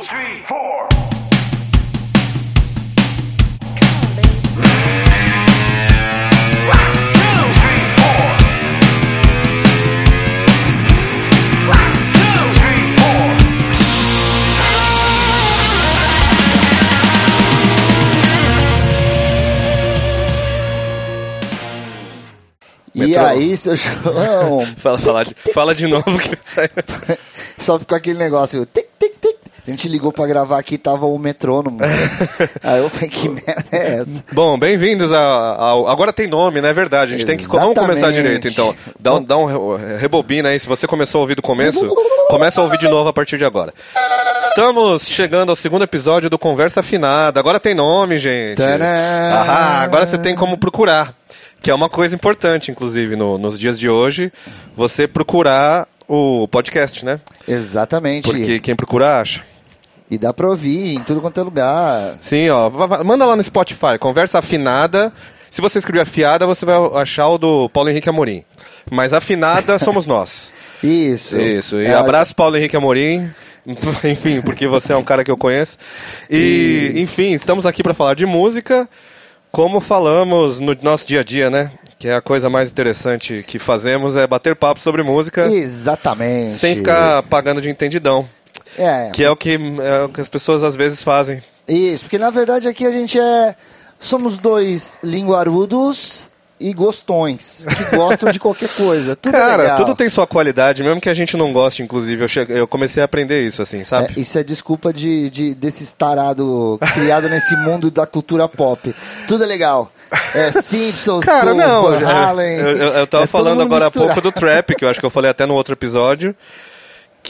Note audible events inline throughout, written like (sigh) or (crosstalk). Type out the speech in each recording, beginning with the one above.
two, three, four. One, two, three, four. One, two, three, four. E Metrô. aí, seu João, (laughs) Fala, fala, de, fala de novo que (laughs) saiu. só ficou aquele negócio, tic. A gente ligou pra gravar aqui, tava o metrônomo. (laughs) aí eu falei, que merda é essa? Bom, bem-vindos ao. Agora tem nome, não é verdade? A gente tem que. Vamos começar Exatamente. direito, então. Dá um, dá um re- rebobina aí. Se você começou a ouvir do começo, (laughs) começa a ouvir de novo a partir de agora. Estamos chegando ao segundo episódio do Conversa Afinada. Agora tem nome, gente. Ahá, agora você tem como procurar. Que é uma coisa importante, inclusive, no- nos dias de hoje. Você procurar o podcast, né? Exatamente. Porque quem procura acha. E dá pra ouvir em tudo quanto é lugar. Sim, ó. Manda lá no Spotify, conversa afinada. Se você escrever afiada, você vai achar o do Paulo Henrique Amorim. Mas afinada (laughs) somos nós. Isso. Isso. E É, abraço, Paulo Henrique Amorim. (laughs) Enfim, porque você é um cara que eu conheço. E, enfim, estamos aqui para falar de música, como falamos no nosso dia a dia, né? Que é a coisa mais interessante que fazemos é bater papo sobre música Exatamente. sem ficar pagando de entendidão. É, Que é o que, é o que as pessoas às vezes fazem. isso. Porque na verdade aqui a gente é. Somos dois linguarudos e gostões. Que gostam de qualquer coisa. Tudo Cara, legal. tudo tem sua qualidade, mesmo que a gente não goste, inclusive. Eu, che- eu comecei a aprender isso, assim, sabe? É, isso é desculpa de, de, desse tarado criado nesse (laughs) mundo da cultura pop. Tudo é legal. É Simpsons, Cara, com não. Van Eu, eu, eu tava É falando agora há pouco do trap, que eu acho que eu falei até no outro episódio.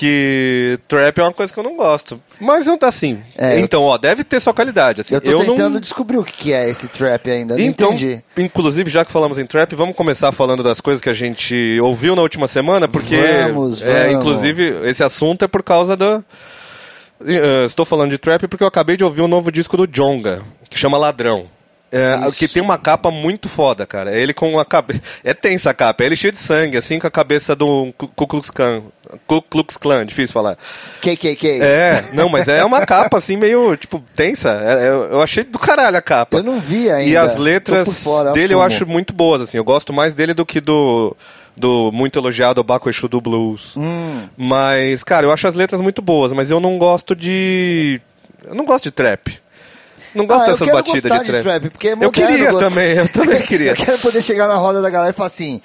Que trap é uma coisa que eu não gosto. Mas eu assim. É, eu- então, ó, deve ter sua qualidade. Assim, Eu tô tentando não. descobrir o que é esse trap ainda. Não Então, entendi. inclusive, já que falamos em trap, vamos começar falando das coisas que a gente ouviu na última semana, porque, Vamos, é, vamos. inclusive, esse assunto é por causa da. Eh, estou falando de trap porque eu acabei de ouvir um novo disco do Jonga, que chama Ladrão. É, que tem uma capa muito foda, cara. É ele com a cabeça. É tensa a capa. É ele cheio de sangue, assim, com a cabeça do Ku Klux Klan. Ku Klux Klan, difícil falar. KKK. É, não, mas é uma capa, assim, meio, tipo, tensa. É- é- eu achei do caralho a capa. Eu não vi ainda. E as letras fora, dele eu assumo. acho muito boas, assim. Eu gosto mais dele do que do, do muito elogiado Baco Exu do Blues. Hum. Mas, cara, eu acho as letras muito boas, mas eu não gosto de. Eu não gosto de trap. Não gosto Ah, eu dessas quero batidas gostar de trap. porque é eu queria também, eu (laughs) também queria. Eu quero poder chegar na roda da galera e falar assim.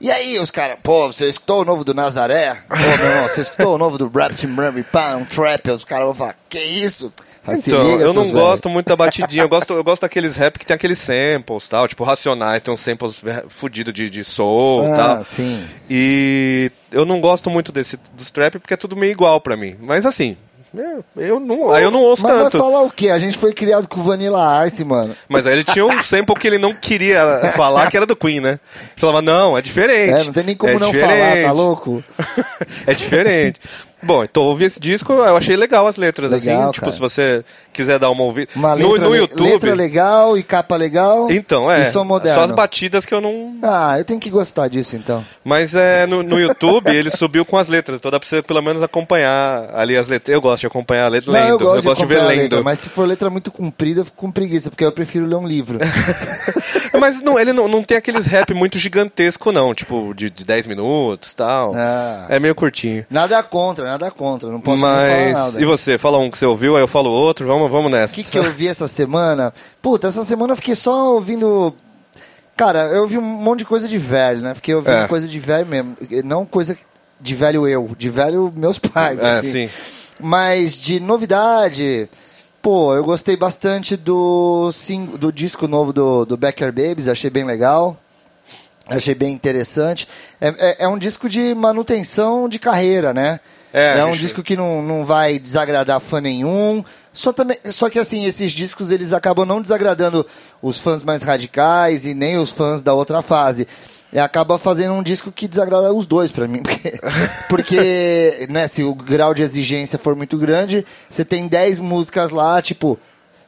E aí, os caras, pô, você escutou o novo do Nazaré? Pô, meu irmão, você escutou o novo do Rap Rummy, pá, um trap? Os caras vão falar, que isso? Se Então, liga, eu não velhos. gosto muito da batidinha. Eu gosto, eu gosto daqueles rap que tem aqueles samples, tal. Tipo, Racionais tem uns samples fudidos de, de soul e Ah, tal. sim. E eu não gosto muito desse dos trap porque é tudo meio igual pra mim. Mas assim, eu, eu não, aí eu não ouço Mas tanto. vai falar o quê? A gente foi criado com Vanilla Ice, mano. Mas aí ele tinha um sample que ele não queria falar que era do Queen, né? Ele falava, não, é diferente. É, não tem nem como é não falar, diferente. tá louco? (laughs) é diferente. Bom, então ouvi esse disco, eu achei legal as letras, Legal, assim. Tipo, cara. se você quiser dar uma ouvida. Uma no, letra, no YouTube. letra legal e capa legal. Então, é. Só as batidas que eu não. Ah, eu tenho que gostar disso, então. Mas é no, no YouTube ele subiu com as letras, então dá pra você pelo menos acompanhar ali as letras. Eu gosto de acompanhar a letra Não, lendo. eu gosto, de, de ver lendo. letra, mas se for letra muito comprida, eu fico com preguiça, porque eu prefiro ler um livro. (laughs) Mas não, ele não, não tem aqueles rap muito gigantesco, não. Tipo, de, de 10 minutos e tal. Ah. É meio curtinho. Nada contra, nada contra. Não posso nem falar Mas. nada. E você? Fala um que você ouviu, aí eu falo outro. Vamos, vamos nessa. O que, que eu vi essa semana? Puta, essa semana eu fiquei só ouvindo. Cara, eu ouvi um monte de coisa de velho, né? Fiquei ouvindo É. coisa de velho mesmo. Não coisa de velho eu, de velho meus (laughs) pais. É, assim. sim. Mas de novidade, pô, eu gostei bastante do, sing- do disco novo do, do Becker Babies, achei bem legal. Achei bem interessante. É, é, é um disco de manutenção de carreira, né? É, É, um disco que não, não vai desagradar fã nenhum. Só, também, só que assim, esses discos eles acabam não desagradando os fãs mais radicais e nem os fãs da outra fase. E acaba fazendo um disco que desagrada os dois pra mim. (laughs) Porque, porque né, se o grau de exigência for muito grande, você tem 10 músicas lá, tipo,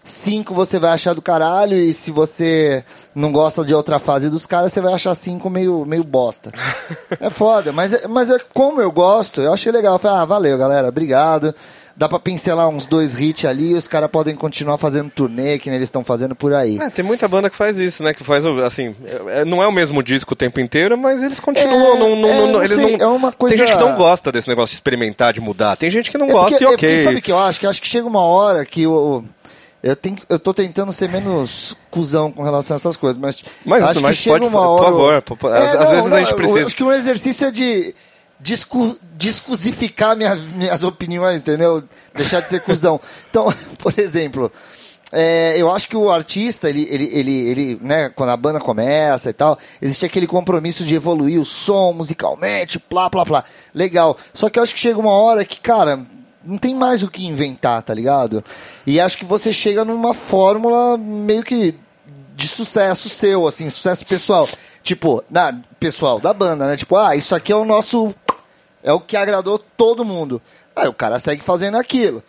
cinco você vai achar do caralho, e se você não gosta de outra fase dos caras, você vai achar cinco meio, meio bosta. (laughs) é foda, mas, é- mas é como eu gosto, eu achei legal. Eu falei, ah, valeu, galera, obrigado. Dá pra pincelar uns dois hits ali, os caras podem continuar fazendo turnê, que nem eles estão fazendo por aí. É, tem muita banda que faz isso, né? Que faz, o- assim, é- não é o mesmo disco o tempo inteiro, mas eles continuam. É, não, não, é, não- não eles sei, não, é uma coisa- Tem gente que não gosta desse negócio de experimentar, de mudar. Tem gente que não É gosta porque- e é ok. sabe o que eu acho? Que eu acho que chega uma hora que eu, eu, tenho, eu tô tentando ser menos cuzão com relação a essas coisas, mas, Mas- acho mas que chega pode- uma por hora... favor, por- por- às- às vezes a gente precisa- Eu acho que um exercício é de discu, discusificar minha, minhas opiniões, entendeu? Deixar de ser cuzão. Então, (laughs) por exemplo... é, eu acho que o artista, ele, ele, ele, ele, né, quando a banda começa e tal, existe aquele compromisso de evoluir o som musicalmente, plá, plá, plá. Legal. Só que eu acho que chega uma hora que, cara, não tem mais o que inventar, tá ligado? E acho que você chega numa fórmula meio que de sucesso seu, assim, sucesso pessoal. Tipo, na, pessoal da banda, né? Tipo, ah, isso aqui é o nosso. É o que agradou todo mundo. Aí o cara segue fazendo aquilo.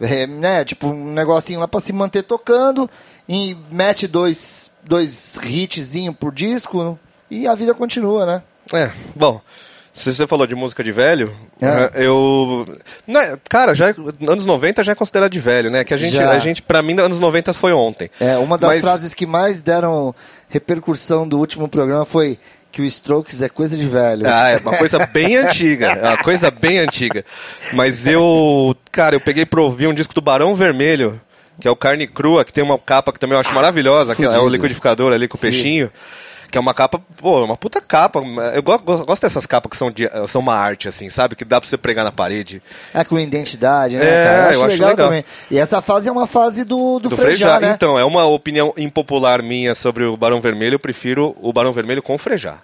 É, né? Tipo, um negocinho lá pra se manter tocando. E mete dois, dois hitzinhos por disco. E a vida continua, né? É, bom. Se você falou de música de velho, É. eh, eu. Não é- cara, já, anos 90 já é considerado de velho, né? Que a gente, Já. a gente pra mim, anos 90 foi ontem. É, uma das Mas- frases que mais deram repercussão do último programa foi que o Strokes é coisa de velho. Ah, é uma coisa bem antiga. É uma coisa bem antiga. Mas eu. Cara, eu peguei pra ouvir um disco do Barão Vermelho, que é o Carne Crua, que tem uma capa que também eu acho maravilhosa, que é o liquidificador ali com o Sim. peixinho. Que é uma capa, pô, uma puta capa. Eu go- go- gosto dessas capas que são, de, são uma arte, assim, sabe? Que dá pra você pregar na parede. É com identidade, né, É, cara? eu acho legal. também. E essa fase é uma fase do, do, Do Frejá, né? Então, é uma opinião impopular minha sobre o Barão Vermelho. Eu prefiro o Barão Vermelho com o Frejá.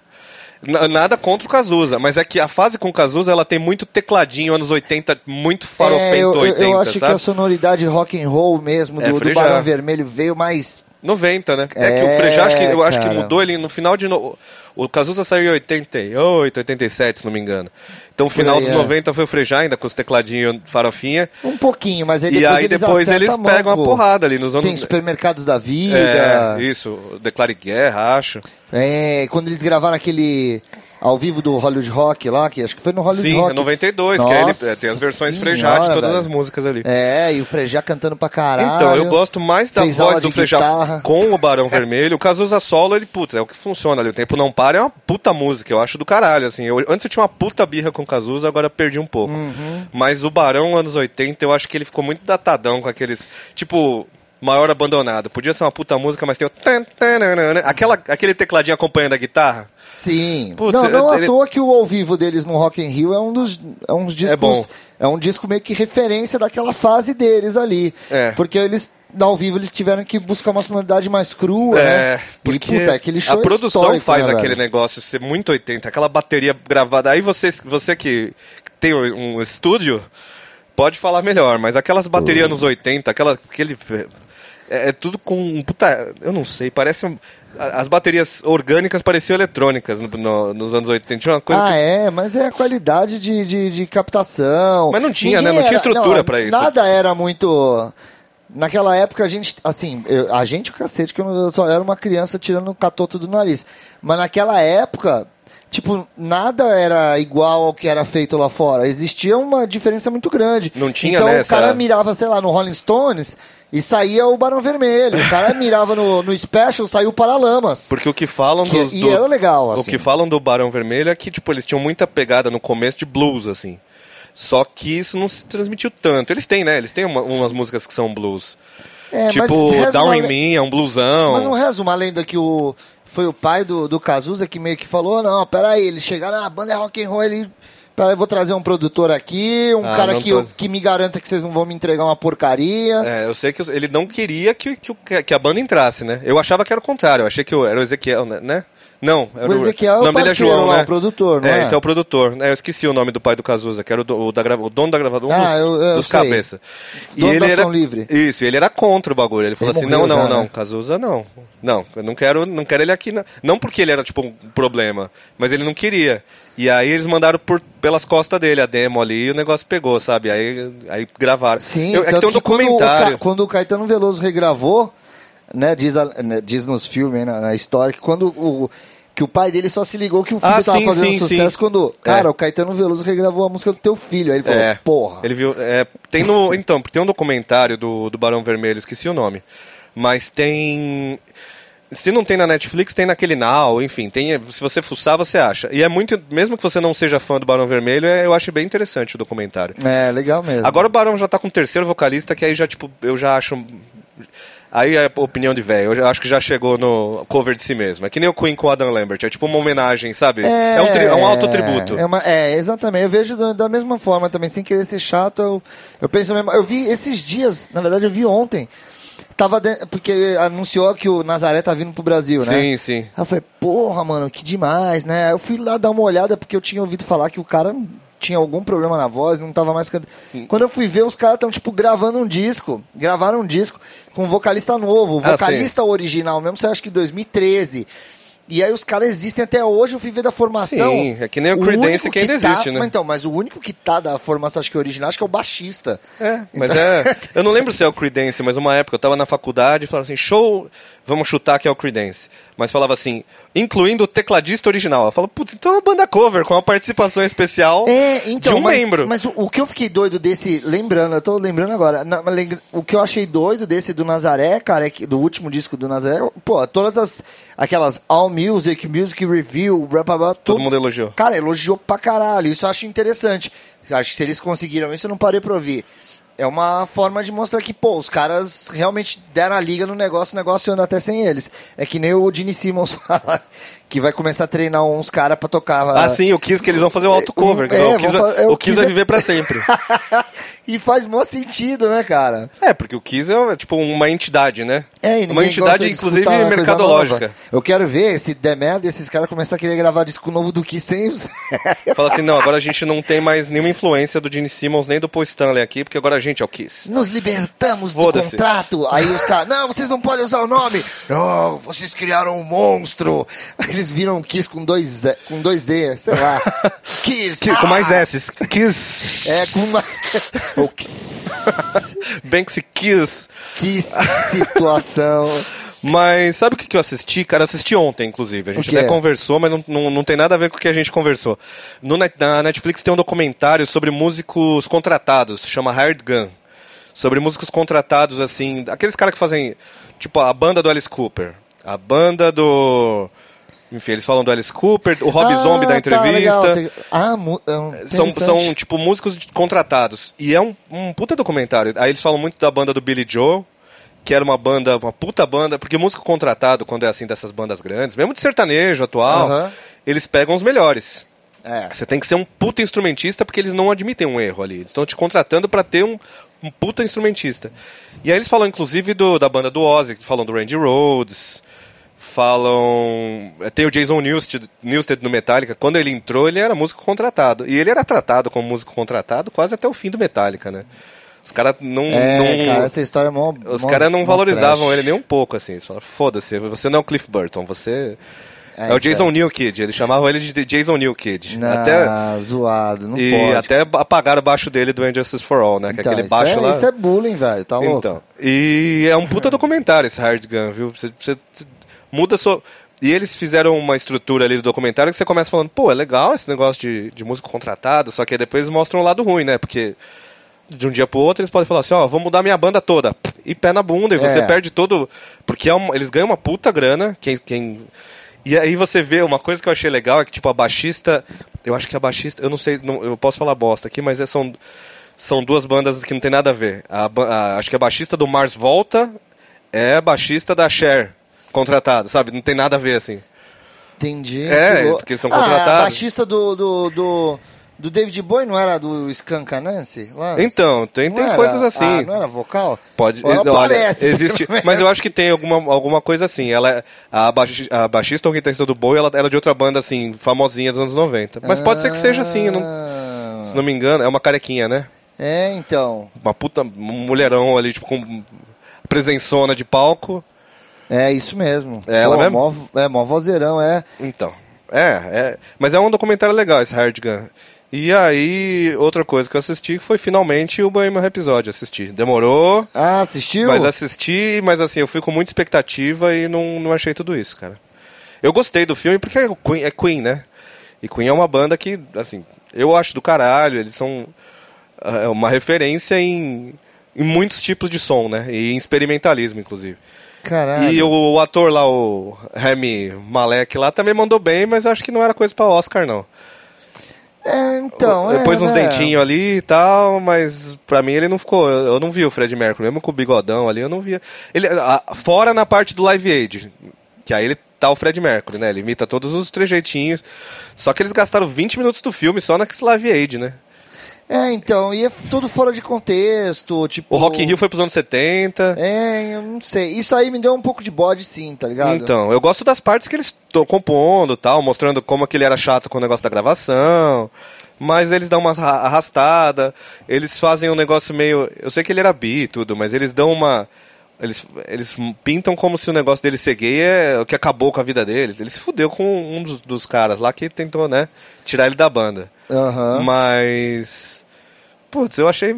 Nada contra o Cazuza, mas é que a fase com o Cazuza ela tem muito tecladinho, anos 80, muito farofento É, eu, eu- 80, eu acho sabe? que a sonoridade rock and roll mesmo É, do, do Frejá. Barão Vermelho veio mais 90, né? É, que É, o Frejá, acho que, eu acho que cara. mudou ele no final de. No... O Cazuza saiu em 88, 87, se não me engano. Então o final aí, dos é. 90 foi o Frejá, ainda com os tecladinhos farofinha. um pouquinho, mas aí e depois aí eles depois eles mão pegam a com- porrada ali nos anos. Tem supermercados da vida. É, isso, Declare Guerra, acho. É, quando eles gravaram aquele ao vivo do Hollywood Rock lá, que acho que foi no Hollywood Sim, Rock. é 92, que aí ele, Nossa é, tem as versões senhora, Frejá de todas velho. as músicas ali. É, e o Frejá cantando pra caralho. Então, eu gosto mais da Fez voz do Frejá guitarra. com o Barão Vermelho. O Cazuza solo, ele, putz, é o que funciona ali. O Tempo Não Para é uma puta música, eu acho do caralho, assim. Eu, antes eu tinha uma puta birra com o Cazuza, agora perdi um pouco. Uhum. Mas o Barão, anos 80, eu acho que ele ficou muito datadão com aqueles, tipo... Maior abandonado. Podia ser uma puta música, mas tem o. Aquela, aquele tecladinho acompanhando a guitarra. Sim. Putz, não, não ele- à toa que o ao vivo deles no Rock in Rio é um dos é uns discos bom. é um disco meio que referência daquela fase deles ali. É. Porque eles ao vivo eles tiveram que buscar uma sonoridade mais crua, É, né? porque e, puta, aquele show a produção histórico, faz né, aquele velho? negócio ser muito 80, aquela bateria gravada. Aí você, você que tem um estúdio pode falar melhor, mas aquelas baterias Uhum. nos 80, aquela, aquele. É, é tudo com um puta. Eu não sei, parece. um- As baterias orgânicas pareciam eletrônicas no- no- nos anos 80. Tinha uma coisa. Ah, que- é, mas é a qualidade de, de, de captação. Mas não tinha, Ninguém né? Não tinha estrutura não, pra isso. Nada era muito. Naquela época a gente, assim, eu- a gente o cacete, que eu, só era uma criança tirando o catoto do nariz. Mas naquela época, tipo, nada era igual ao que era feito lá fora. Existia uma diferença muito grande. Não tinha, então né, o cara essa- mirava, sei lá, no Rolling Stones e saía o Barão Vermelho. O cara (laughs) mirava no, no Special, saiu o Paralamas. Porque o que falam Que- dos, e do- era legal, O assim. que falam do Barão Vermelho é que, tipo, eles tinham muita pegada no começo de blues, assim. Só que isso não se transmitiu tanto. Eles têm, né? Eles têm uma- umas músicas que são blues. É, tipo, Down in Me é um bluesão. Mas não reza uma lenda que o foi o pai do, do Cazuza que meio que falou, não, peraí, eles chegaram, ah, a banda é rock and roll, ele... Eu vou trazer um produtor aqui, um Ah, cara que, tô- que me garanta que vocês não vão me entregar uma porcaria. É, eu sei que ele não queria que, que, que a banda entrasse, né? Eu achava que era o contrário. Eu achei que era o Ezequiel, né? Não, era O Ezequiel é o nome dele é parceiro João, lá, né? o produtor, não é? esse é o produtor. É, eu esqueci o nome do pai do Cazuza, que era o, do- o da grava- o dono da gravadora, um Ah, dos, eu- eu dos sei. cabeça. Dono da era Som Livre. Isso, e ele era contra o bagulho. Ele falou Ele assim: "Não, não, já, não, né? Cazuza não. Não, eu não quero, não quero ele aqui, não. não porque ele era tipo um problema, mas ele não queria. E aí eles mandaram por, pelas costas dele a demo ali e o negócio pegou, sabe? Aí, aí gravaram. Sim, Eu- é que tem um que quando o documentário. Ca- Quando o, Caetano Veloso regravou, né, diz, a- né, diz nos filmes, na, na história, que quando o, que o pai dele só se ligou que o filho Ah, tava sim, fazendo sim, sucesso sim. quando, cara, É. o Caetano Veloso regravou a música do teu filho. Aí ele falou, É, porra. Ele viu. é, tem no, (laughs) então, tem um documentário do, do Barão Vermelho, esqueci o nome. Mas tem. Se não tem na Netflix, tem naquele Now, enfim, tem, se você fuçar, você acha. E é muito. Mesmo que você não seja fã do Barão Vermelho, é- eu acho bem interessante o documentário. É, legal mesmo. Agora o Barão já tá com o terceiro vocalista, que aí já, tipo, eu já acho. Aí é a opinião de velho. Eu acho que já chegou no cover de si mesmo. É que nem o Queen com o Adam Lambert. É tipo uma homenagem, sabe? É, um, tri- é um autotributo. É, uma- é, exatamente. Eu vejo da, da mesma forma também, sem querer ser chato. Eu, eu penso mesmo. Eu vi esses dias, na verdade, eu vi ontem. Tava de- porque anunciou que o Nazaré tá vindo pro Brasil, né? Sim, sim. Aí eu falei, porra, mano, que demais, né? Eu fui lá dar uma olhada porque eu tinha ouvido falar que o cara tinha algum problema na voz, não tava mais. can- Hum. Quando eu fui ver, os caras estão, tipo, gravando um disco. Gravaram um disco com um vocalista novo. O Ah, vocalista original mesmo, você acha que 2013. E aí os caras existem até hoje, eu fui ver da formação. Sim, é que nem o Creedence único que ainda tá- existe, né? Mas Então, mas o único que tá da formação, acho que original, acho que é o baixista. É, mas é. Eu não lembro se é o Creedence, mas uma época eu tava na faculdade e falava assim, show, vamos chutar que é o Creedence. Mas falava assim, incluindo o tecladista original. Eu falo, putz, então é uma banda cover com uma participação especial É, então, de um mas, membro. Mas o, o que eu fiquei doido desse, lembrando, eu tô lembrando agora, na- o que eu achei doido desse do Nazaré, cara, é que, do último disco do Nazaré, pô, todas as, aquelas All Music, Music Review, blá, blá, blá, Todo tudo- mundo elogiou. Cara, elogiou pra caralho, isso eu acho interessante. Acho que se eles conseguiram isso, eu não parei pra ouvir. É uma forma de mostrar que, pô, os caras realmente deram a liga no negócio, o negócio anda até sem eles. É que nem o Gene Simmons (laughs) fala, que vai começar a treinar uns caras pra tocar. Ah, sim, o Kiss que eles vão fazer um auto-cover. É, o Kiss, vai- fa- é, o o Kiss Kiss vai é- viver pra sempre. (laughs) e faz mó sentido, né, cara? é, porque o Kiss é tipo uma entidade, né? É, e uma entidade, inclusive, mercadológica. Eu quero ver se der merda e esses caras começarem a querer gravar disco novo do que sem os. (laughs) Fala assim, não, agora a gente não tem mais nenhuma influência do Gene Simmons nem do Paul Stanley aqui, porque agora a gente é o Kiss. Nos libertamos do contrato. Aí os caras, não, vocês não podem usar o nome. Não, vocês criaram um monstro. (laughs) Eles viram Kiss com dois, com dois Z, sei lá. (laughs) Kiss. Que- com mais ah! S. Kiss. É, com uma. (laughs) o Kiss. (laughs) Banksy Kiss. Que situação. Mas sabe o que que eu assisti? Cara, eu assisti ontem, inclusive. A gente até conversou, mas não, não, não tem nada a ver com o que a gente conversou. No, na Netflix tem um documentário sobre músicos contratados, chama Hired Gun. Sobre músicos contratados, assim, aqueles caras que fazem, tipo, a banda do Alice Cooper, a banda do... Enfim, eles falam do Alice Cooper, o Rob Ah, Zombie da tá, entrevista. Tem- Ah, mu- é um- São, são, tipo, músicos contratados. E é um, um puta documentário. Aí eles falam muito da banda do Billy Joe, que era uma banda, uma puta banda, porque músico contratado, quando é assim dessas bandas grandes, mesmo de sertanejo atual, eles pegam os melhores. É. Você tem que ser um puta instrumentista porque eles não admitem um erro ali. Eles estão te contratando pra ter um, um puta instrumentista. E aí eles falam, inclusive, do, da banda do Ozzy, falam do Randy Rhodes, falam... Tem o Jason Newsted, Newsted no Metallica. Quando ele entrou, ele era músico contratado. E ele era tratado como músico contratado quase até o fim do Metallica, né? Os caras não... É, não- cara, essa história é mó. os caras não valorizavam trash. ele nem um pouco, assim. Eles falaram, foda-se, você não é o Cliff Burton, você... É, É, o Jason é. New Kid, eles chamavam ele de Jason New Kid. Não, Até, zoado, não e pode. até apagaram o baixo dele do Injustice for All, né? que é Então, aquele isso baixo é, lá. Isso é bullying, velho, tá louco? Então, e é um puta documentário esse Hard Gun, viu? Você- você muda sua... E eles fizeram uma estrutura ali do documentário que você começa falando, pô, é legal esse negócio de, de músico contratado, só que aí depois mostram o lado ruim, né? Porque de um dia pro outro eles podem falar assim, ó, vou mudar minha banda toda. E pé na bunda, e você É. perde todo... Porque é uma- eles ganham uma puta grana, quem... quem... E aí você vê, uma coisa que eu achei legal é que, tipo, a baixista... Eu acho que a baixista... Eu não sei, não- eu posso falar bosta aqui, mas é- são, são duas bandas que não tem nada a ver. A a- acho que a baixista do Mars Volta é a baixista da Cher, contratada, sabe? Não tem nada a ver, assim. Entendi. É, que porque são Ah, contratados. a baixista do, do, do, Do David Bowie não era do Skanka Nancy? Lance? Então, tem, Não tem era? coisas assim. Ah, não era vocal? Pode, Ela olha, parece, existe, mas eu acho que tem alguma, alguma coisa assim. Ela, é- a, baixi- a baixista ou guitarrista do Bowie, ela era de outra banda assim, famosinha dos anos 90. Mas pode ser que seja assim, não- Ah. se não me engano, é uma carequinha, né? É, então. Uma puta mulherão ali, tipo, com presençona de palco. É isso mesmo. É ela mesmo? Mó, é, mó vozeirão, é. Então, é, é. Mas é um documentário legal esse Hard Gun. E aí, outra coisa que eu assisti foi finalmente o Bohemian Rhapsody, assisti. Demorou, Ah, assistiu? mas assisti, mas assim, eu fui com muita expectativa e não, não achei tudo isso, cara. Eu gostei do filme porque é Queen, é Queen, né? E Queen é uma banda que, assim, eu acho do caralho, eles são é, uma referência em, em muitos tipos de som, né? E em experimentalismo, inclusive. Caralho. E o, o ator lá, o Remy Malek lá, também mandou bem, mas acho que não era coisa pra Oscar, não. É, então, é, Depois uns né? dentinhos ali e tal, mas pra mim ele não ficou. Eu, eu não vi o Fred Mercury, mesmo com o bigodão ali, eu não via. Ele, a- fora na parte do Live Aid, que aí ele tá o Fred Mercury, né? Ele imita todos os trejeitinhos. Só que eles gastaram 20 minutos do filme só naquele Live Aid, né? É, então, e é tudo fora de contexto, tipo... O Rock in Rio foi pros anos 70. É, eu não sei. Isso aí me deu um pouco de bode sim, tá ligado? Então, eu gosto das partes que eles estão compondo tal, mostrando como que ele era chato com o negócio da gravação. Mas eles dão uma arra- arrastada, eles fazem um negócio meio. Eu sei que ele era bi e tudo, mas eles dão uma. Eles, eles pintam como se o negócio dele ser gay é o que acabou com a vida deles. Ele se fudeu com um dos, dos caras lá que tentou, né, tirar ele da banda. Aham. Mas. Putz, eu achei.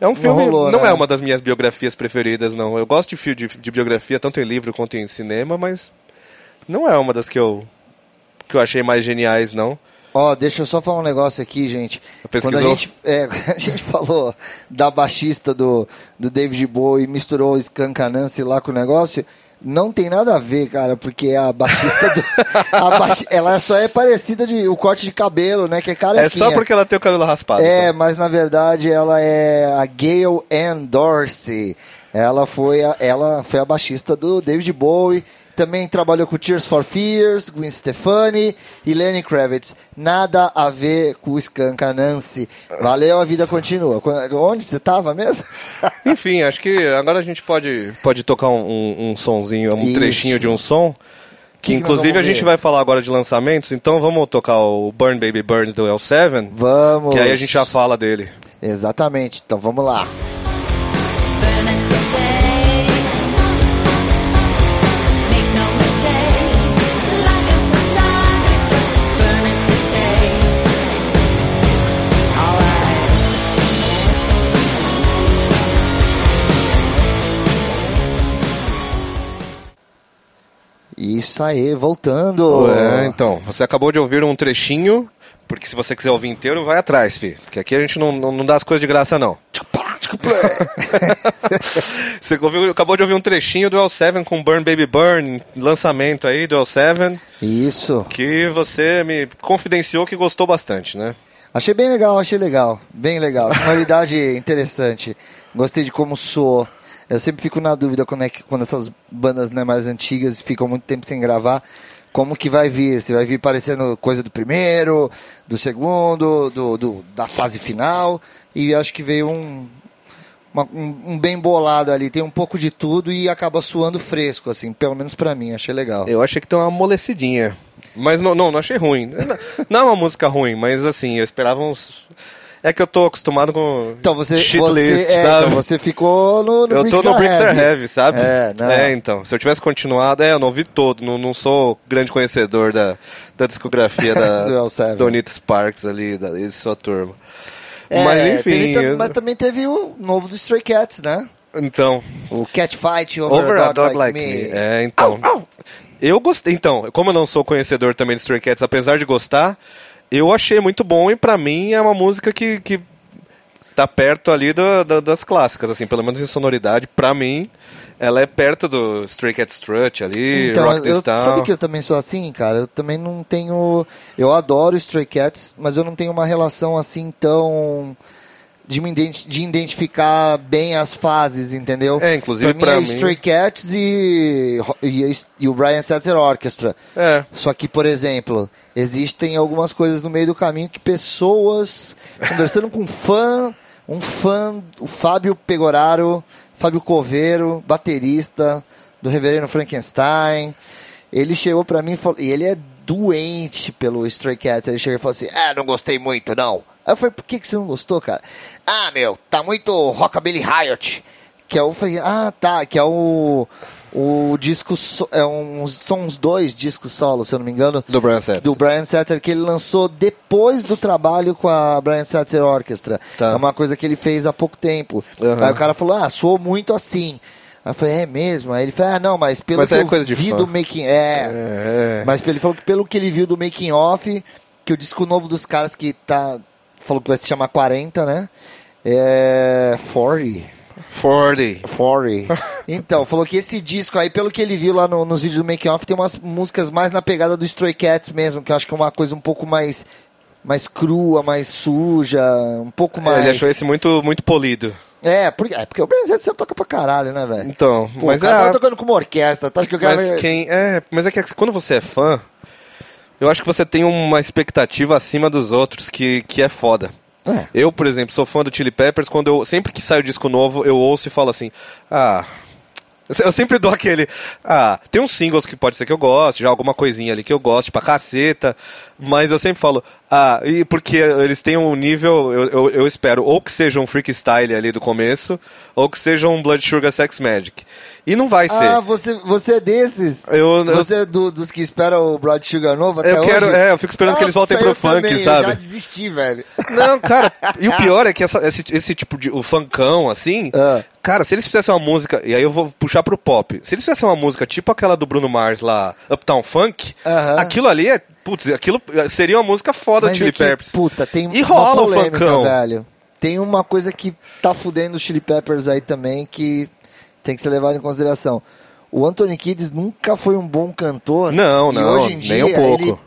É um filme. rolou, não né? é uma das minhas biografias preferidas, não. Eu gosto de filme de, de biografia, tanto em livro quanto em cinema, mas. Não é uma das que eu. que eu achei mais geniais, não. Ó, deixa eu só falar um negócio aqui, gente. Pesquisou? Quando a gente, é, (laughs) a gente falou da baixista do, do David Bowie e misturou o Skanka Nancy lá com o negócio, não tem nada a ver, cara, porque a baixista do, (laughs) a ela só é parecida de o corte de cabelo, né, que é carequinha. É só porque ela tem o cabelo raspado. É, só. mas na verdade ela é a Gail Ann Dorsey. Ela foi a, ela foi a baixista do David Bowie. Também trabalhou com Tears for Fears, Gwen Stefani e Lenny Kravitz. Nada a ver com o Skanka Nancy. Valeu, a vida continua. Onde você tava mesmo? (laughs) Enfim, acho que agora a gente pode, pode tocar um, um, um sonzinho, um Isso. trechinho de um som. Que, Que inclusive a gente vai falar agora de lançamentos, então vamos tocar o Burn Baby Burn do L7, Vamos. que aí a gente já fala dele. Exatamente. Então vamos lá. Isso aí, voltando. É, então, você acabou de ouvir um trechinho, porque se você quiser ouvir inteiro, vai atrás, fi. Porque aqui a gente não, não, não dá as coisas de graça, não. (laughs) Você ouviu- acabou de ouvir um trechinho do L7 com Burn Baby Burn, lançamento aí do L7, Isso. que você me confidenciou que gostou bastante, né? Achei bem legal, achei legal. Bem legal. Sonoridade (laughs) interessante. Gostei de como soou. Eu sempre fico na dúvida quando, é que, quando essas bandas né, mais antigas ficam muito tempo sem gravar, como que vai vir? Se vai vir parecendo coisa do primeiro, do segundo, do, do- da fase final. E acho que veio um, uma- um, um bem bolado ali. Tem um pouco de tudo e acaba suando fresco, assim. Pelo menos pra mim, achei legal. Eu achei que tem uma amolecidinha. Mas não, não, não achei ruim. Não- Não é uma (laughs) música ruim, mas assim, eu esperava uns. É que eu tô acostumado com Então você, shit você, é, sabe? então você ficou no, no eu tô no Bricks Are Heavy. Sabe? É, não. É, então. Se eu tivesse continuado, é, eu não ouvi todo, não, não sou grande conhecedor da, da discografia da (laughs) Do L7. Donita Sparks ali, da, e sua turma. É, mas enfim. teve eu- mas também teve o novo do Stray Cats, né? Então, O Cat Fight Over, Over a Dog, Like, Me. É, então. Eu gostei. Então, como eu não sou conhecedor também de Stray Cats, apesar de gostar, eu achei muito bom e pra mim é uma música que, que tá perto ali do- do- das clássicas, assim, pelo menos em sonoridade. Pra mim, ela é perto do Stray Cat Strut ali, Então, Rock eu, Town. sabe que eu também sou assim, cara? Eu também não tenho... Eu adoro Stray Cats, mas eu não tenho uma relação assim tão... De, me identi- de identificar bem as fases, entendeu? É, inclusive pra mim pra é mim- Stray Cats e, e, e o Brian Setzer Orchestra. É. Só que, por exemplo, existem algumas coisas no meio do caminho que pessoas, conversando com um fã, um fã, o Fábio Pegoraro, Fábio Coveiro, baterista do Reverendo Frankenstein, ele chegou pra mim e falou, e ele é doente pelo Stray Cats, ele chegou e falou assim, ah, não gostei muito não. Aí eu falei, por que, que você não gostou, cara? Ah, meu, tá muito Rockabilly Riot, que é o, ah, tá, que é o, o disco, so- é um, são uns dois discos solo, se eu não me engano, Do Brian Setzer. do Brian Setzer que ele lançou depois do trabalho com a Brian Setzer Orchestra. Tá. É uma coisa que ele fez há pouco tempo. Aham. Aí o cara falou, ah, soou muito assim. Aí eu falei, é mesmo? Aí ele falou, ah, não, mas pelo Mas que é eu vi fã. do making... É, É. mas ele falou que pelo que ele viu do making off, que o disco novo dos caras que tá... Falou que vai se chamar 40, né? É... 40. 40. 40. (laughs) Então, falou que esse disco aí, pelo que ele viu lá no- nos vídeos do Making Off, tem umas músicas mais na pegada do Stray Cats mesmo, que eu acho que é uma coisa um pouco mais mais crua, mais suja, um pouco mais... Ele achou esse muito, muito polido. É, porque, é, porque o Brian Setzer toca pra caralho, né, velho? Então, Pô, mas o cara é, tava tocando com uma orquestra, tu acha que o cara... mas vai- quem é, mas é que quando você é fã, eu acho que você tem uma expectativa acima dos outros que, que é foda. É. Eu, por exemplo, sou fã do Chili Peppers, quando eu sempre que sai o disco novo, eu ouço e falo assim: "Ah, eu sempre dou aquele. Ah, tem uns singles que pode ser que eu goste, já alguma coisinha ali que eu goste pra caceta. Mas eu sempre falo, ah, e porque eles têm um nível, eu, eu, eu espero, ou que seja um freak style ali do começo, ou que seja um Blood Sugar Sex Magic. E não vai ser. Ah, você, você é desses? Eu- eu- Você é do- dos que esperam o Blood Sugar novo até Eu quero- hoje? é, eu fico esperando que eles voltem Nossa, pro eu funk, também, Eu sabe? já desisti, velho. Não, cara, e o (laughs) pior é que essa- esse, esse tipo de. O funkão, assim. Ah. Cara, se eles fizessem uma música. E aí eu vou puxar pro pop. Se eles fizessem uma música tipo aquela do Bruno Mars lá, Uptown Funk, Aham. aquilo ali é. Putz, aquilo seria uma música foda Mas do Chili é que, Peppers. Puta, tem E uma rola o polêmica, funkão. velho. Tem uma coisa que tá fudendo os Chili Peppers aí também que tem que ser levado em consideração. O Anthony Kiddis nunca foi um bom cantor. Não, não, hoje em nem dia, um pouco.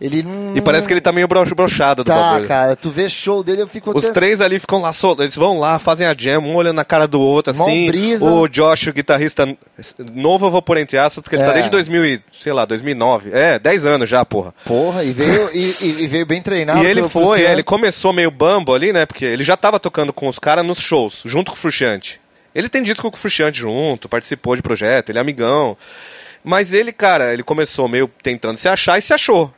Ele, ele não... E parece que ele tá meio bro- broxado do Tá, bagulho. cara. Tu vê show dele, eu fico Os até- três ali ficam lá, sol- eles vão lá, fazem a jam, um olhando na cara do outro, assim. brisa. O Josh, o guitarrista novo, eu vou pôr entre aspas, porque ele tá É. desde 2000, e, sei lá, 2009. É, 10 anos já, porra. Porra, e veio, e, e- veio bem treinado. (laughs) E ele foi, é, ele começou meio bambo ali, né? Porque ele já tava tocando com os caras nos shows, junto com o Frustiante. Ele tem disco com o Frustiante junto, participou de projeto, ele é amigão. Mas ele, cara, ele começou meio tentando se achar e se achou.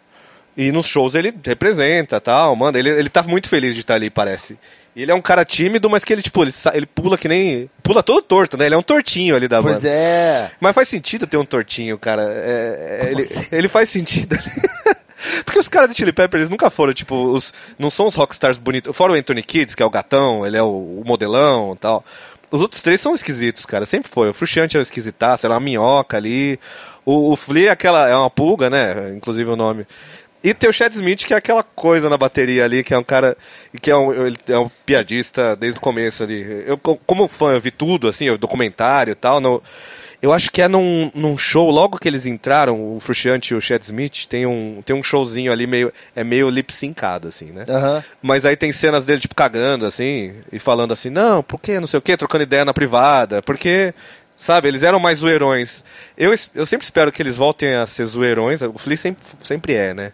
E nos shows ele representa, tal, manda. Ele, ele tá muito feliz de estar ali, parece. Ele é um cara tímido, mas que ele, tipo, ele, ele pula que nem. Pula todo torto, né? Ele é um tortinho ali da Pois banda. é. Mas faz sentido ter um tortinho, cara. É, é, ele, assim? (laughs) ele faz sentido. (laughs) Porque os caras do Chili Peppers eles nunca foram, tipo, os, não são os rockstars bonitos. Fora o Anthony Kids, que é o gatão, ele é o, o modelão e tal. Os outros três são esquisitos, cara. Sempre foi. O Frustiante é o esquisitaço, era uma minhoca ali. O, o Flea é aquela, é uma pulga, né? Inclusive o nome. E tem o Chad Smith, que é aquela coisa na bateria ali, que é um cara. que é um, é um piadista desde o começo ali. Eu, co- como fã, eu vi tudo, assim, o documentário e tal. No, eu acho que é num, num show, logo que eles entraram, o Frusciante e o Chad Smith, tem um, tem um showzinho ali meio. É meio lip syncado, assim, né? Mas aí tem cenas dele, tipo, cagando, assim, e falando assim, não, por que, não sei o quê, trocando ideia na privada, porque, sabe, eles eram mais zoeirões. Eu, eu sempre espero que eles voltem a ser zoeirões, o Flea sempre, sempre é, né?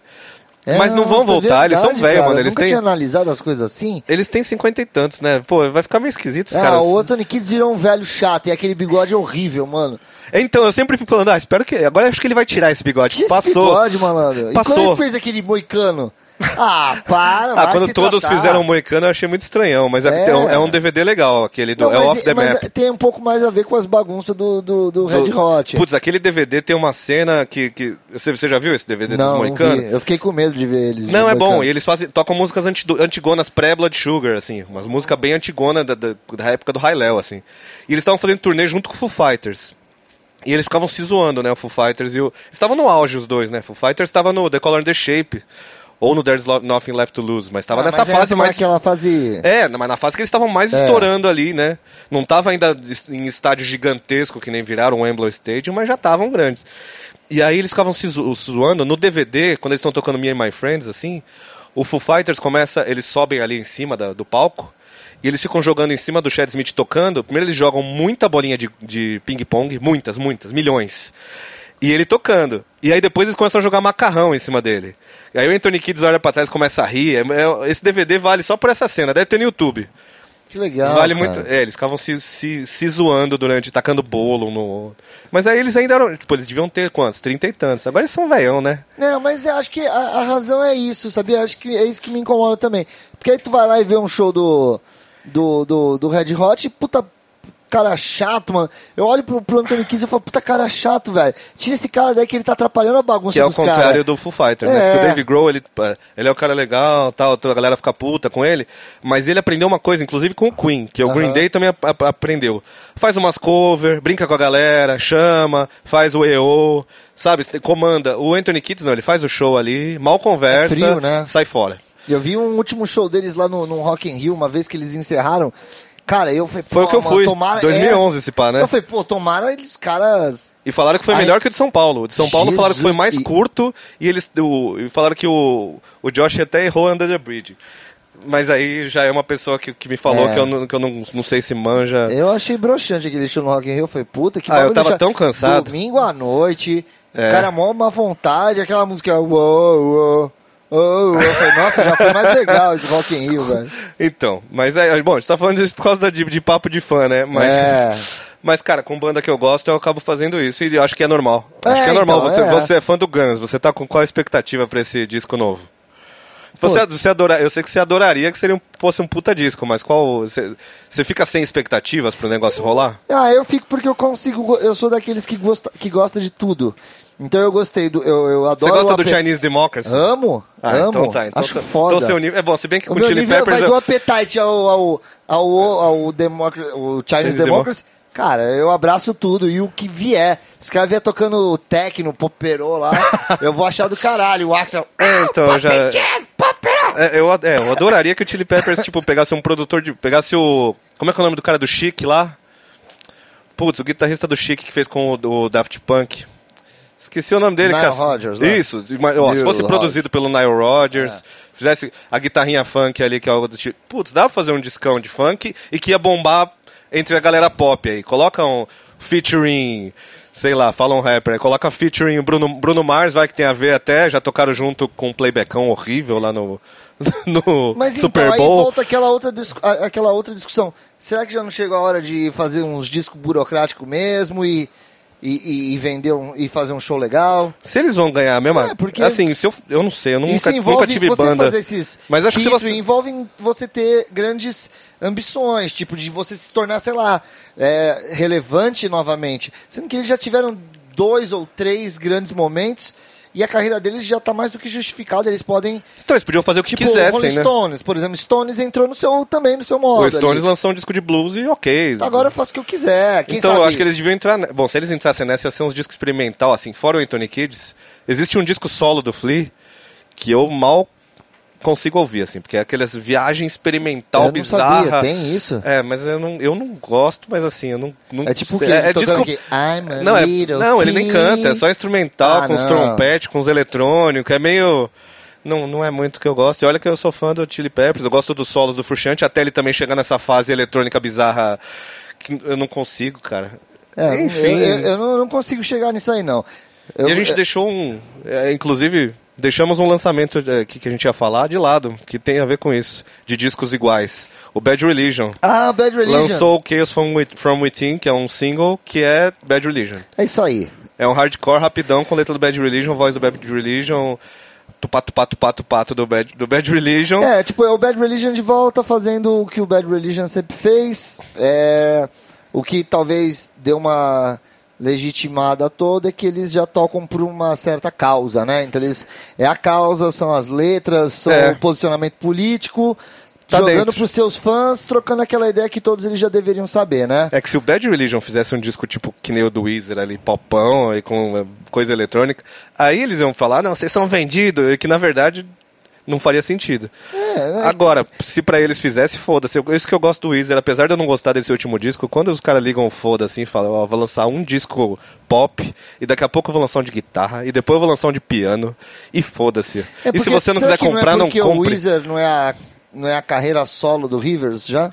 É, Mas não vão nossa, voltar, eles são verdade, velhos, mano, Eu eles nunca têm- tinha analisado as coisas assim. Eles têm cinquenta e tantos, né? Pô, vai ficar meio esquisito os Ah, caras. o Anthony Kidd virou um velho chato e aquele bigode horrível, mano. Então, eu sempre fico falando, ah, espero que. Agora acho que ele vai tirar esse bigode. Que esse Passou. bigode, malandro. E Passou. quando ele fez aquele moicano? Ah, para, Ah, quando todos tratar. fizeram o Moicano, eu achei muito estranhão, mas é, É. é um- é um DVD legal, aquele do Não, é Off the mas Map. tem um pouco mais a ver com as bagunças do, do, do Red Do- Hot. Putz, aquele DVD tem uma cena que. que você, você já viu esse DVD dos não, não vi. Eu fiquei com medo de ver eles. Não, é bom. moicano. E eles fazem, tocam músicas anti, antigonas pré-Blood Sugar, assim. Umas músicas bem antigonas da, da, da época do High Léo, assim. E eles estavam fazendo turnê junto com o Foo Fighters. E eles ficavam se zoando, né? O Foo Fighters e o. Estavam no auge os dois, né? Foo Fighters estava no The Color and the Shape. Ou no There's Nothing Left to Lose. Mas estava Ah, nessa mas fase essa mais. naquela fase... É, mas na fase que eles estavam mais É. estourando ali, né? Não tava ainda em estádio gigantesco, que nem viraram o Wembley Stadium, mas já estavam grandes. E aí eles ficavam se zo- zoando. No DVD, quando eles estão tocando Me and My Friends, assim, o Foo Fighters começa, eles sobem ali em cima da- do palco, e eles ficam jogando em cima do Chad Smith tocando. Primeiro eles jogam muita bolinha de, de ping-pong, muitas, muitas, milhões. E ele tocando. E aí depois eles começam a jogar macarrão em cima dele. E aí o Anthony Kids olha pra trás e começa a rir. É- é- esse DVD vale só por essa cena. Deve ter no YouTube. Que legal. vale cara. muito. É, eles ficavam se, se, se zoando durante, tacando bolo no outro. Mas aí eles ainda eram. Tipo, eles deviam ter quantos? Trinta e tantos. Agora eles são veião, né? Não, mas eu acho que a, a razão é isso, sabia? Acho que é isso que me incomoda também. Porque aí tu vai lá e vê um show do, do, do, do Red Hot e puta cara chato, mano. Eu olho pro, pro Anthony Kiss e falo, puta cara chato, velho. Tira esse cara daí que ele tá atrapalhando a bagunça Que é o contrário caras. do Foo Fighters, né? É. Porque o Dave Grohl, ele, ele é o cara legal, tal, a galera fica puta com ele, mas ele aprendeu uma coisa, inclusive com o Queen, que o Green Aham. Day também ap- ap- aprendeu. Faz umas cover, brinca com a galera, chama, faz o EO, sabe? Comanda. O Anthony Kids não, ele faz o show ali, mal conversa, É frio, né? sai fora. E Eu vi um último show deles lá no, no Rock in Rio, uma vez que eles encerraram. Cara, eu falei, Foi o que eu mano, fui, tomara- 2011 esse pá, é. né? Eu falei, pô, tomara eles caras E falaram que foi Ai. melhor que o de São Paulo. O de São Paulo falaram que foi Jesus, mais e- curto e eles o, e falaram que o, o Josh até errou Under the Bridge. Mas aí já é uma pessoa que, que me falou É. que eu, não, que eu não, não sei se manja. Eu achei broxante aquele show no Rock in Rio. Eu falei, puta, que Ah, eu tava tão cansado. Domingo à noite, É. o cara mó uma vontade, aquela música uou, uou, uou. Eu falei, nossa, já foi mais legal esse Rock in Rio, velho. Então, mas é, bom, a gente tá falando disso por causa de, de papo de fã, né? Mas, É. mas, cara, com banda que eu gosto, eu acabo fazendo isso e acho que é normal. Acho É, que é normal. então, você, é. você é fã do Guns, você tá com qual expectativa pra esse disco novo? Você, você adora, eu sei que você adoraria que seria um, fosse um puta disco, mas qual. Você, você fica sem expectativas pro negócio rolar? Ah, eu fico porque eu consigo, eu sou daqueles que gosta, que gosta de tudo. Então eu gostei do, eu, eu Você adoro gosta o do Chinese Democracy? Amo, Ah, amo. então tá. Então, Acho seu- foda. Então seu nível. É bom, se bem que O com meu Chili nível Peppers. vai eu- do Appetite ao, ao, ao, ao, Democracy, o Chinese Chinese Democracy. Cara, eu abraço tudo. E o que vier. Se o cara vier tocando techno, poperô lá, eu vou achar do caralho. O Axel. É, então, já. É, eu, é, eu adoraria que o Chili Peppers, tipo, pegasse um produtor de. Pegasse o. Como é que é o nome do cara do Chic lá? Putz, o guitarrista do Chic que fez com o Daft Punk. Esqueci o nome dele, Nile. Rodgers, né? Isso, ó, se fosse Rodgers. produzido pelo Nile Rodgers, fizesse a guitarrinha funk ali, que é algo do tipo. Putz, dá pra fazer um discão de funk e que ia bombar entre a galera pop aí. Coloca um featuring, sei lá, fala um rapper, aí coloca featuring o Bruno, Bruno Mars, vai que tem a ver até, já tocaram junto com um playbackão horrível lá no, (laughs) no Mas Super então, aí Bowl. volta aquela outra, aquela outra discussão. Será que já não chegou a hora de fazer uns discos burocráticos mesmo e, e, e- e vender um, e fazer um show legal? Se eles vão ganhar a mesma. É, porque- Assim, se eu, eu não sei, eu nunca, Isso envolve nunca tive você banda. fazer esses Mas acho que você- envolve você ter grandes ambições, tipo de você se tornar, sei lá, é, relevante novamente. Sendo que eles já tiveram dois ou três grandes momentos e a carreira deles já está mais do que justificada. Eles podem, Então, eles podiam fazer o que tipo, Rolling quisessem, né? Stones, por exemplo, Stones entrou no seu também no seu modo. O Stones ali. lançou um disco de blues e ok. Agora eu faço o que eu quiser. Quem então, sabe? eu acho que eles deviam entrar. Bom, se eles entrassem nessa, ia ser uns discos experimental, assim, fora o Anthony Kids. Existe um disco solo do Flea que eu mal consigo ouvir, assim, porque é aquelas viagem experimental eu bizarra. sabia, tem isso. É, mas eu não, eu não gosto, mas assim, eu não. não É tipo o sei, quê? é, é disco. aqui, I'm a Não, é, little não, ele nem canta, é só instrumental, Ah, com os não. trompetes, com os eletrônicos, é meio. Não, não é muito que eu gosto. E olha que eu sou fã do Chili Peppers, eu gosto dos solos do Frusciante, até ele também chegar nessa fase eletrônica bizarra que eu não consigo, cara. É, Enfim. eu, eu- eu não, consigo chegar nisso aí, não. Eu- e a gente é- deixou um. é, inclusive, deixamos um lançamento é, que, que a gente ia falar de lado, que tem a ver com isso, de discos iguais. O Bad Religion. Ah, Bad Religion. Lançou o Chaos from, With- from Within, que é um single, que é Bad Religion. É isso aí. É um hardcore rapidão com letra do Bad Religion, voz do Bad Religion, tupá, tupá, tupá, tupato do Bad, do Bad Religion. É, tipo, é o Bad Religion de volta fazendo o que o Bad Religion sempre fez. É, o que talvez deu uma legitimada toda é que eles já tocam por uma certa causa, né? Então eles é a causa, são as letras, são É. o posicionamento político, Tá jogando dentro. pros seus fãs, trocando aquela ideia que todos eles já deveriam saber, né? É que se o Bad Religion fizesse um disco tipo que nem o do Weezer ali, popão e com eh, coisa eletrônica, aí eles iam falar, não, vocês são vendidos, e que na verdade não faria sentido. É, né? Agora, se pra eles fizesse, foda-se. Isso que eu gosto do Weezer, apesar de eu não gostar desse último disco, quando os caras ligam foda assim, falam, ó, vou lançar um disco pop, e daqui a pouco eu vou lançar um de guitarra, e depois eu vou lançar um de piano, e foda-se. É e se você não quiser que comprar, não não, é porque o compre. Weezer não é a não é a carreira solo do Rivers já?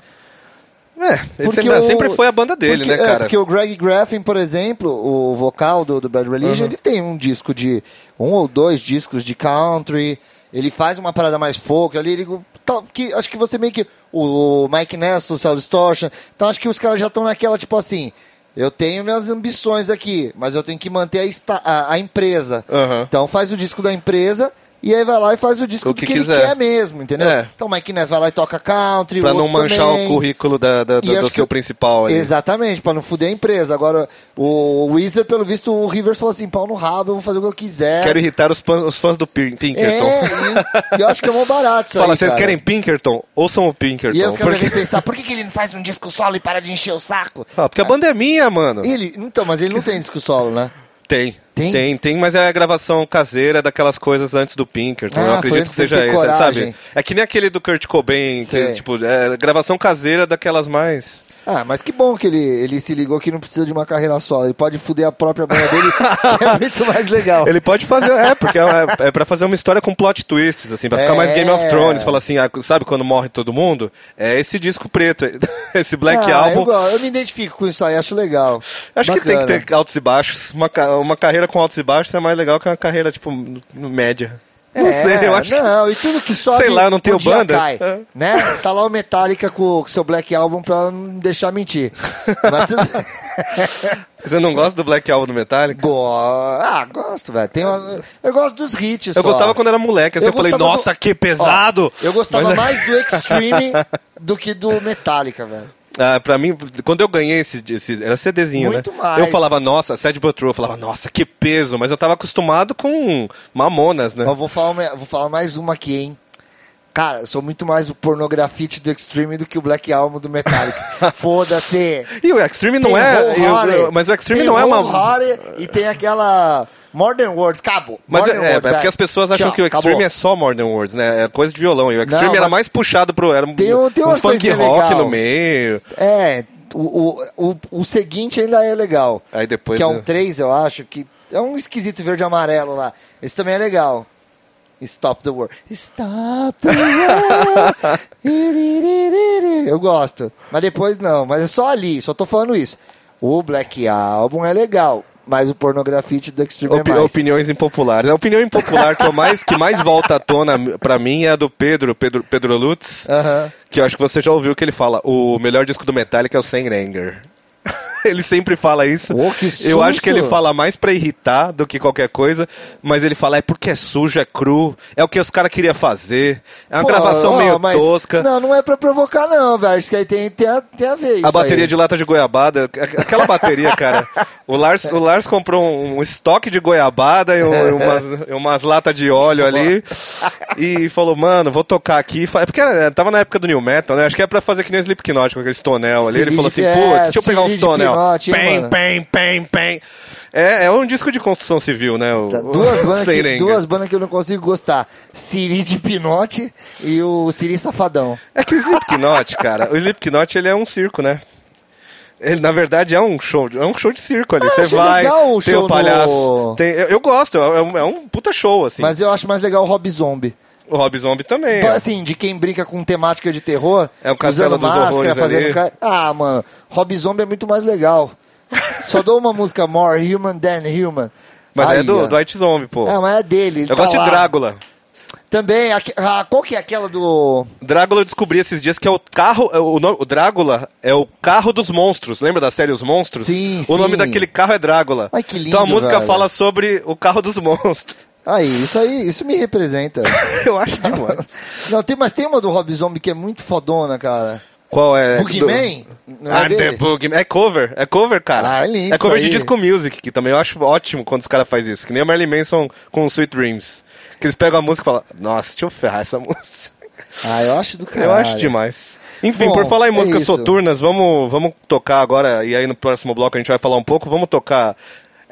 É, ele sempre, o- sempre foi a banda dele, porque, né, é, cara? porque o Greg Graffin, por exemplo, o vocal do, do Bad Religion, ele tem um disco de. um ou dois discos de country. Ele faz uma parada mais folk ali. Ele, tal, que, acho que você meio que. O, o Mike Ness, o Cell Distortion. Então acho que os caras já estão naquela, tipo assim. Eu tenho minhas ambições aqui, mas eu tenho que manter a, esta- a, a empresa. Aham. Então faz o disco da empresa. E aí vai lá e faz o disco O que que, quiser. ele quer mesmo, entendeu? É. Então o Mike Ness vai lá e toca country. Pra não manchar também. o currículo da, da- E do seu que- principal ali. Exatamente, pra não fuder a empresa. Agora, o Wizard, pelo visto, o Rivers falou assim: pau no rabo, eu vou fazer o que eu quiser. Quero irritar os, pan- os fãs do Pin- Pinkerton. É, e, e eu acho que é mó barato isso Fala, aí, vocês cara. querem Pinkerton? Ouçam o Pinkerton. E aí os caras porque... devem pensar: por que, que ele não faz um disco solo e para de encher o saco? Ah, porque a banda é minha, mano. Ele, então, mas ele não tem disco solo, né? Tem. Tem? Tem, tem, mas é a gravação caseira daquelas coisas antes do Pinkerton. Ah, eu acredito que seja esse, sabe? É que nem aquele do Kurt Cobain, que, tipo, é gravação caseira daquelas mais. Ah, mas que bom que ele, ele se ligou que não precisa de uma carreira solo. Ele pode fuder a própria banda dele, (laughs) que é muito mais legal. Ele pode fazer, é, porque é, é pra fazer uma história com plot twists, assim, pra ficar É. mais Game of Thrones. Fala assim, ah, sabe quando morre todo mundo? É esse disco preto, (laughs) esse Black ah, Album. Eu, eu me identifico com isso aí, acho legal. Acho que tem Bacana. que ter altos e baixos. Uma, uma carreira com altos e baixos é mais legal que uma carreira, tipo, média. Não É, sei, eu acho que. Não, e tudo que sobe. Sei lá, eu não tenho banda. Cai, É. né? Tá lá o Metallica com o seu Black Album pra não deixar mentir. Mas tudo... (laughs) Você não gosta do Black Album do Metallica? Go- Ah, gosto, velho. Tem uma... Eu gosto dos hits. Eu só. gostava quando era moleque, assim, eu, falei, gostava nossa, do- que pesado! Ó, eu gostava Mas- mais do (laughs) Extreme do que do Metallica, velho. Ah, pra mim, quando eu ganhei esse, esse era CDzinho, Muito né? mais. Eu falava, nossa, Sad But True, eu falava, nossa, que peso, mas eu tava acostumado com Mamonas, né? Mas vou falar, vou falar mais uma aqui, hein? Cara, eu sou muito mais o pornografite do Extreme do que o Black Album do Metallica. (laughs) Foda-se! E o Extreme não Tem é. E o- Hearted, mas o Extreme não é uma. Hearted e tem aquela Modern Words, cabo. Mas é, Modern é, é porque vai. as pessoas acham Tchau, que o Extreme acabou. é só Modern Words, né? É coisa de violão. E o Extreme Não, era mais puxado pro. Era Tem um- tem um funk rock legal. no meio. É, o, o, o, o seguinte ainda é legal. Aí depois. que é um né? 3, eu acho, que é um esquisito verde e amarelo lá. Esse também é legal. Stop the World. Stop the World. (laughs) eu gosto. Mas depois não. Mas é só ali. Só tô falando isso. O Black Album é legal. Mas o Pornografite do Extreme Opi- é mais. opiniões impopulares. A opinião impopular que, eu mais, que mais volta à tona pra mim é a do Pedro, Pedro, Pedro Lutz, Aham. que eu acho que você já ouviu que ele fala: o melhor disco do Metallica é o Sem Anger. (laughs) ele sempre fala isso. Ô, que eu acho que ele fala mais pra irritar do que qualquer coisa, mas ele fala é porque é sujo, é cru, é o que os caras queriam fazer. É uma Pô, gravação ó, meio tosca. Não, não é pra provocar, não, velho. Isso que aí tem, tem, a, tem a ver. A bateria aí. de lata de goiabada, aqu- aquela bateria, cara. O Lars, o Lars comprou um estoque de goiabada e, um- e umas, e umas latas de óleo ali. E falou, mano, vou tocar aqui. É porque era- tava na época do New Metal, né? Acho que é pra fazer que nem Slipknot com aquele tonel ali. Ele falou assim, putz, deixa eu pegar uns Siri tonel. Pinote, hein, Pem, pem, pem, pem. É, é um disco de construção civil, né? O, Tá, (laughs) Duas o bandas, que, duas bandas que eu não consigo gostar. Siri de Pinote e o Siri Safadão. É que o Slipknot, cara, o Slipknot ele é um circo, né? Ele, na verdade, é um show, é um show de circo ali. Eu Você vai, legal o tem o palhaço. no- tem- eu, eu gosto, é um, é um puta show, assim. Mas eu acho mais legal o Rob Zombie. O Rob Zombie também. Então. Assim, de quem brinca com temática de terror, É o usando dos máscara, fazendo... ca- Ah, mano, Rob Zombie é muito mais legal. Só dou uma música More Human Than Human. Mas é Aí, do, ó. do White Zombie, pô. É, mas é dele. ele eu tá gosto lá. de Drácula. Também, aque- ah, qual que é aquela do... Drácula eu descobri esses dias que é o carro. é O, nome- o Drácula é o carro dos monstros. Lembra da série Os Monstros? Sim, O nome sim. daquele carro é Drácula. Ai, que lindo, Então a música velho. fala sobre o carro dos monstros. Aí, isso aí, isso me representa. (laughs) eu acho demais. Não, tem, mas tem uma do Rob Zombie que é muito fodona, cara. Qual é? Boogeyman? Do... Não é I'm the dele? Boogeyman. É cover, é cover, cara. Ah, é lindo é cover de disco music, que também eu acho ótimo quando os caras fazem isso. Que nem o Marilyn Manson com Sweet Dreams. Que eles pegam a música e falam, nossa, deixa eu ferrar essa (laughs) música. Ah, eu acho do caralho. Eu acho demais. Enfim, Bom, por falar em é músicas isso. soturnas, vamos, vamos tocar agora, e aí no próximo bloco a gente vai falar um pouco, vamos tocar.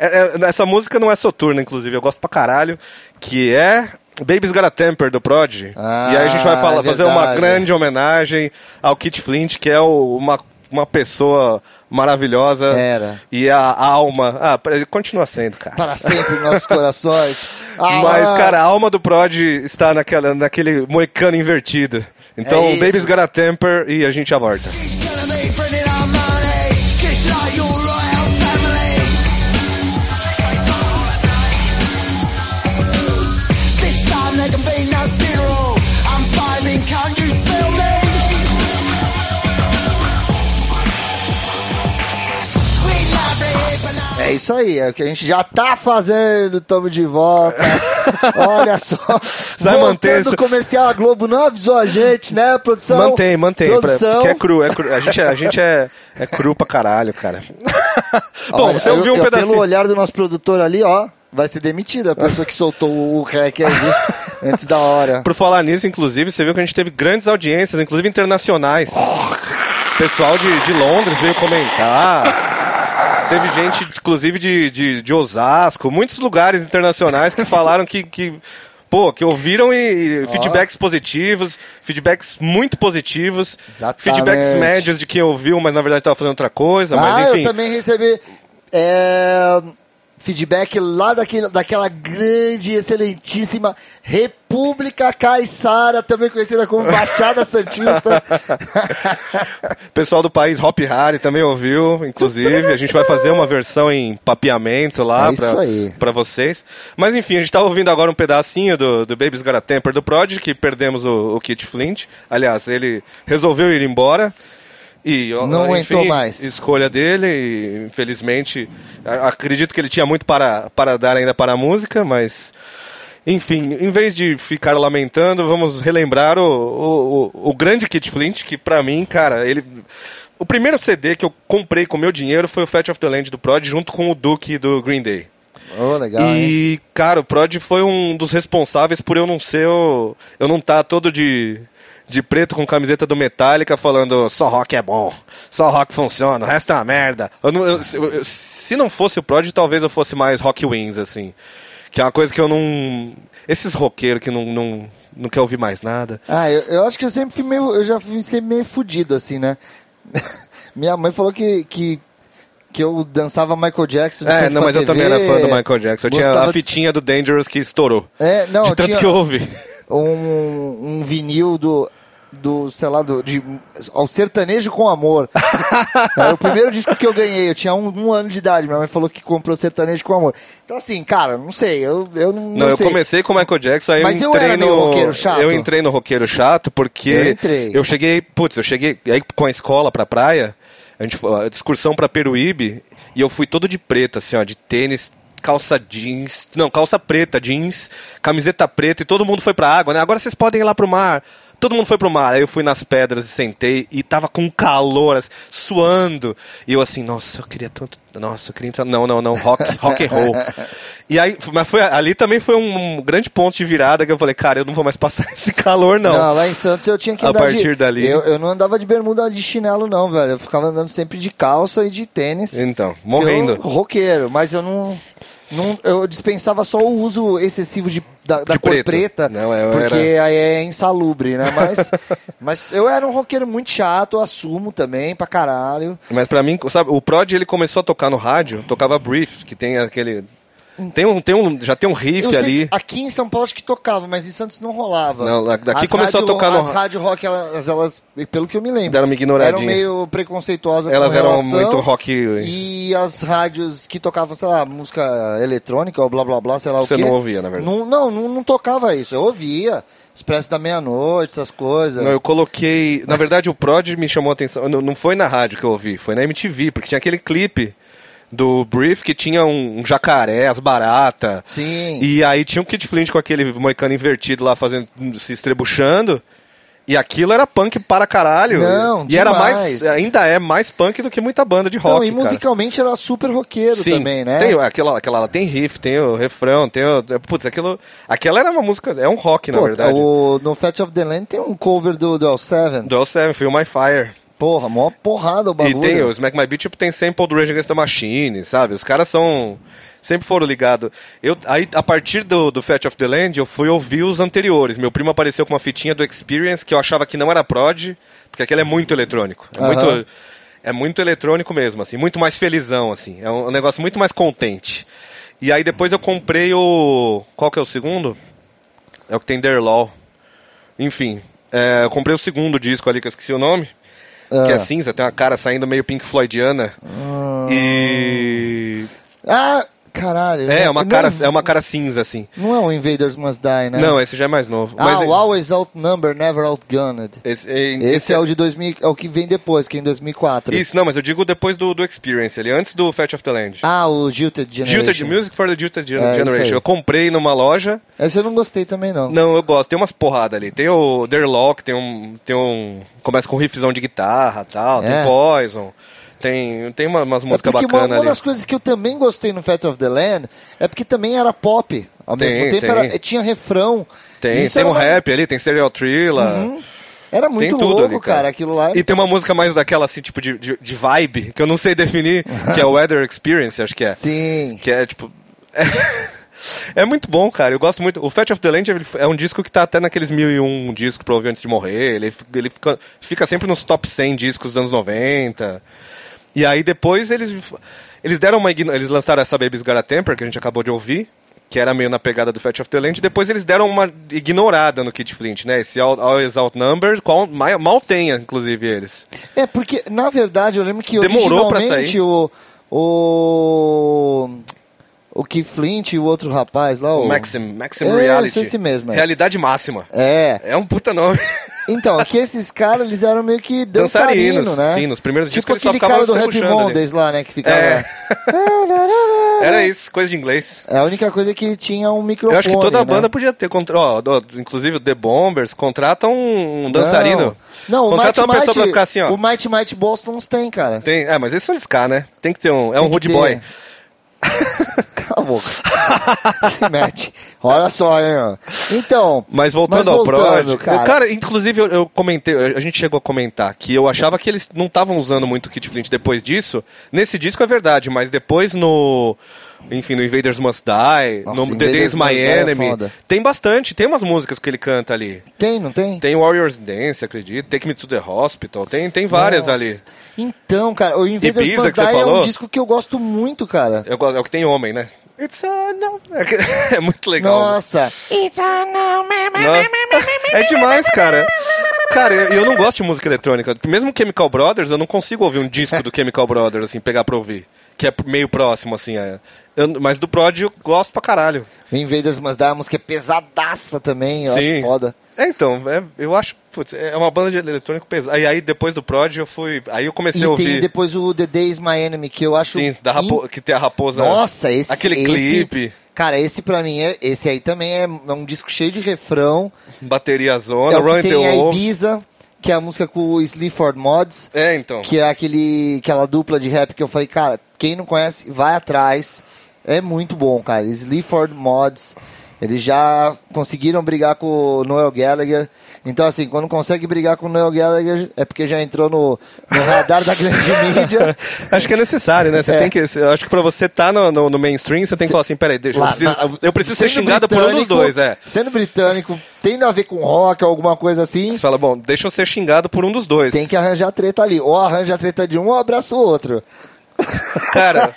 É- é- essa música não é soturna, inclusive, eu gosto pra caralho, que é Baby's Got a Temper, do Prod. Ah, e aí a gente vai falar, é fazer uma grande homenagem ao Kit Flint, que é o- uma, uma pessoa maravilhosa. Era. E a alma. Ah, ele continua sendo, cara. Para sempre em nossos corações. (laughs) Ah, Mas, ah, cara, a alma do Prod está naquela, naquele moicano invertido. Então, É. Baby's Got a Temper e a gente já volta. Gonna É isso aí, é o que a gente já tá fazendo, tamo de volta. (laughs) Olha só. vai Voltando manter isso. o comercial, a Globo não avisou a gente, né, produção? Mantém, mantém. pra- Produção. porque é cru, é cru. A gente, é, a gente é, é cru pra caralho, cara. (laughs) Bom, Olha, você ouviu eu- um eu, pedacinho. Pelo olhar do nosso produtor ali, ó, vai ser demitida a pessoa que soltou o rec aí (laughs) antes da hora. Por falar nisso, inclusive, você viu que a gente teve grandes audiências, inclusive internacionais. Pessoal de, de Londres veio comentar. Teve gente, inclusive, de, de, de Osasco, muitos lugares internacionais que falaram que, que pô, que ouviram e, e feedbacks positivos, feedbacks muito positivos, Exatamente. feedbacks médios de quem ouviu, mas na verdade estava fazendo outra coisa, ah, mas enfim. eu também recebi é, feedback lá daquele, daquela grande, excelentíssima República Caiçara, também conhecida como Baixada Santista. (laughs) Pessoal do país Hop Harry também ouviu, inclusive. A gente vai fazer uma versão em papeamento lá É pra vocês. Mas enfim, a gente tá ouvindo agora um pedacinho do, do Baby's Got a Temper do Prodigy, que perdemos o, o Kit Flint. Aliás, ele resolveu ir embora. E, Não enfim, aguentou mais. Escolha dele, infelizmente. Acredito que ele tinha muito para, para dar ainda para a música, mas. Enfim, em vez de ficar lamentando, vamos relembrar o, o, o, grande Kit Flint, que pra mim, cara, ele. O primeiro CD que eu comprei com meu dinheiro foi o Fat of the Land do Prod, junto com o Duke do Green Day. oh, legal, hein? E, cara, o Prod foi um dos responsáveis por eu não ser o. Eu não estar todo de. De preto com camiseta do Metallica falando só rock é bom, só rock funciona, o resto é uma merda. Eu não- eu- eu- eu- se não fosse o Prod, talvez eu fosse mais rock wins, assim. Que é uma coisa que eu não. Esses roqueiros que não, não, não quer ouvir mais nada. Ah, eu, eu acho que eu sempre fui meio. Eu já fui sempre meio fudido, assim, né? (laughs) Minha mãe falou que, que, que eu dançava Michael Jackson. É, não, mas eu TV, também era fã do Michael Jackson. Eu tinha a fitinha do. É, não, eu sei lá, do, de, ao sertanejo com amor. Era (laughs) o primeiro disco que eu ganhei, eu tinha um, um ano de idade, minha mãe falou que comprou sertanejo com amor. Então assim, cara, não sei, eu, eu não, Não, eu sei. comecei com o Michael Jackson, aí Mas eu eu entrei era no. roqueiro chato. Eu entrei no roqueiro chato porque. Eu entrei. eu cheguei. Putz, eu cheguei aí com a escola pra praia, a gente foi- a excursão pra Peruíbe, e eu fui todo de preto, assim, ó, de tênis. Calça jeans, não, calça preta, jeans, camiseta preta e todo mundo foi pra água, né? Agora vocês podem ir lá pro mar. Todo mundo foi pro mar. Aí eu fui nas pedras e sentei e tava com calor, assim, suando. E eu assim, nossa, eu queria tanto. Nossa, eu queria entrar. Não, não, não, rock, (laughs) rock and roll. E aí, mas foi, ali também foi um grande ponto de virada que eu falei, cara, eu não vou mais passar (laughs) esse calor, não. Não, lá em Santos eu tinha que A andar de... partir dali- Eu, eu não andava de bermuda de chinelo não, velho. Eu ficava andando sempre de calça e de tênis. Então, morrendo. Eu, roqueiro, mas eu não, não. Eu dispensava só o uso excessivo de, da, da De cor preto. preta. Não, eu porque era- aí é insalubre, né? Mas, (laughs) mas eu era um roqueiro muito chato, eu assumo também, pra caralho. Mas pra mim, sabe, o Prod ele começou a tocar no rádio, tocava Brief, que tem aquele. Tem um, tem um, já tem um riff ali. aqui em São Paulo acho que tocava, mas em Santos não rolava. Não, daqui As começou a rádio- tocar no- As rádio rock, elas, elas, pelo que eu me lembro, Deram uma ignoradinha. eram meio preconceituosas Elas eram muito rock. E as rádios que tocavam, sei lá, música eletrônica ou blá blá blá, sei lá Você o quê. não ouvia, na verdade. Não, não, não, não tocava isso. Eu ouvia. Expresso da meia-noite, essas coisas. Não, eu coloquei. Na verdade, o Prod me chamou a atenção. Não, não foi na rádio que eu ouvi, foi na MTV, porque tinha aquele clipe do Brief que tinha um, um jacaré, as baratas. Sim. E aí tinha um Kid Flint com aquele moicano invertido lá fazendo, se estrebuchando. E aquilo era punk para caralho. Não, E era mais, ainda é mais punk do que muita banda de Não, rock, e cara. musicalmente era super roqueiro Sim, também, né? Tem, aquela, aquela lá tem riff, tem o refrão, tem o. Putz, aquilo. Aquela era uma música. É um rock, na Pô, verdade. o, no Fat of the Land tem um cover do, do L7. Do L7, Feel My Fire. Porra, mó porrada o bagulho. E tem o Smack My Beat, tipo, tem sample do Rage Against the Machine, sabe? Os caras são. Sempre foram ligados. Eu, aí, a partir do, do Fat of the Land, eu fui ouvir os anteriores. Meu primo apareceu com uma fitinha do Experience que eu achava que não era prod, porque aquele é muito eletrônico. É, muito, é muito eletrônico mesmo, assim, muito mais felizão, assim. É um, negócio muito mais contente. E aí depois eu comprei o. Qual que é o segundo? É o que tem Der Law. Enfim, é, eu comprei o segundo disco ali, que eu esqueci o nome. Que é Ah. cinza, tem uma cara saindo meio Pink Floydiana. E. Ah, caralho. É, não- uma não cara, é uma cara cinza, assim. Não é o Invaders Must Die, né? Não, esse já é mais novo. Ah, Mas o Always Outnumbered, Never Outgunned. esse, é- Esse é o de 2000, é o que vem depois, que é em 2004. Isso, não, mas eu digo depois do, do Experience ali, antes do Fetch of the Land. Ah, o Jilted Generation. Jilted Music for the Jilted É, Generation. aí. Eu comprei numa loja. Esse eu não gostei também, não. Não, eu gosto. Tem umas porradas ali. Tem o Derlock, tem um. Tem um. Começa com riffzão de guitarra tal. É. Tem Poison. Tem, tem uma- umas É músicas uma, bacanas uma ali. das coisas que eu também gostei no Fat of the Land é porque também era pop. Ao Tem, mesmo tempo tem. era- tinha refrão. Tem, tem um uma- rap ali, tem Serial Thriller. Uhum. Era muito Tem louco, ali, cara. cara. Aquilo lá. E tem uma música mais daquela, assim, tipo, de, de, de vibe, que eu não sei definir, (laughs) que é o Weather Experience, acho que é. Sim. Que é, tipo... (laughs) É, muito bom, cara. Eu gosto muito. O Fetch of the Land é um disco que tá até naqueles mil e um discos pra ouvir antes de morrer. Ele, ele fica, fica sempre nos top 100 discos dos anos 90. E aí depois eles, eles deram uma... Eles lançaram essa Baby's Got a Temper, que a gente acabou de ouvir. Que era meio na pegada do Fetch of the Land. E depois eles deram uma ignorada no Kid Flint, né? Esse All- Always Outnumbered, qual, ma- mal tenha, inclusive, eles. É, porque, na verdade, eu lembro que Demorou pra originalmente sair. o. O. O Keith Flint e o outro rapaz lá, o. O Maxim, Maxim É, Reality. esse mesmo, é. Realidade máxima. É. É um puta nome. Então, aqui esses caras, eles eram meio que dançarinos, Dançarinos, né? sim, nos primeiros tipo discos eles só aquele ficavam cara do Happy ali. Mondays lá, né? Que ficava. É. (laughs) Era isso, coisa de inglês. É a única coisa que ele tinha um microfone. Eu acho que toda a né? banda podia ter. Contra... Ó, ó, inclusive o The Bombers contrata um, dançarino. Não, não o contrata Mighty uma pessoa Mighty, pra ficar assim, ó. O Mighty Mighty Bostons tem, cara. Tem... É, mas esse são eles cá, né? Tem que ter um. É Tem um que rude boy. Cala a boca. Se mete. Olha só, hein. Então. Mas voltando mas ao voltando, Prod. cara. Cara, inclusive eu, eu comentei, a gente chegou a comentar que eu achava que eles não estavam usando muito o Kit Flint depois disso. Nesse disco é verdade, mas depois no. Enfim, no Invaders Must Die, Nossa, no The Day Invaders is My é Enemy. foda. tem bastante, tem umas músicas que ele canta ali. Tem, não tem? Tem Warriors Dance, acredito. Take Me to the Hospital. Tem, tem várias Nossa. ali. Então, cara, o Invaders Ibiza Must Die é um disco que eu gosto muito, cara. Eu go- É o que tem homem, né? It's a no. É, é muito legal. Nossa. Não. É demais, cara. Cara, eu, eu não gosto de música eletrônica. Mesmo Chemical Brothers, eu não consigo ouvir um disco do Chemical Brothers, assim, pegar pra ouvir. Que é meio próximo, assim. É. Eu- mas do Prod eu gosto pra caralho. O Invaders Must Die, a música é pesadaça também, eu Sim. acho foda. É, então, é- eu acho, putz, é uma banda de eletrônico pesada. Aí, aí depois do Prod eu fui. Aí eu comecei E a tem ouvir. depois o The Day is My Enemy, que eu acho... Sim, da rapo... in- que tem a raposa. Nossa, esse... Aquele esse- clipe, Cara, esse pra mim, é, esse aí também é, é um disco cheio de refrão. bateria É zona, o Run the Wolves. Ibiza, que é a música com o Sleaford Mods. É, então. que é aquele, aquela dupla de rap que eu falei, cara, quem não conhece, vai atrás. É muito bom, cara. Sleaford Mods. Eles já conseguiram brigar com o Noel Gallagher. Então, assim, quando consegue brigar com o Noel Gallagher, é porque já entrou no, no radar da grande (laughs) mídia. Acho que é necessário, né? Você É. tem que. eu Acho que pra você estar no, no, no mainstream, você tem que falar assim, peraí, deixa, eu Lá- preciso, na- eu preciso ser xingado por um dos dois, é. Sendo britânico, tendo a ver com rock ou alguma coisa assim, Você fala, bom, deixa eu ser xingado por um dos dois. tem que arranjar treta ali. Ou arranja a treta de um ou abraça o outro. (laughs) Cara,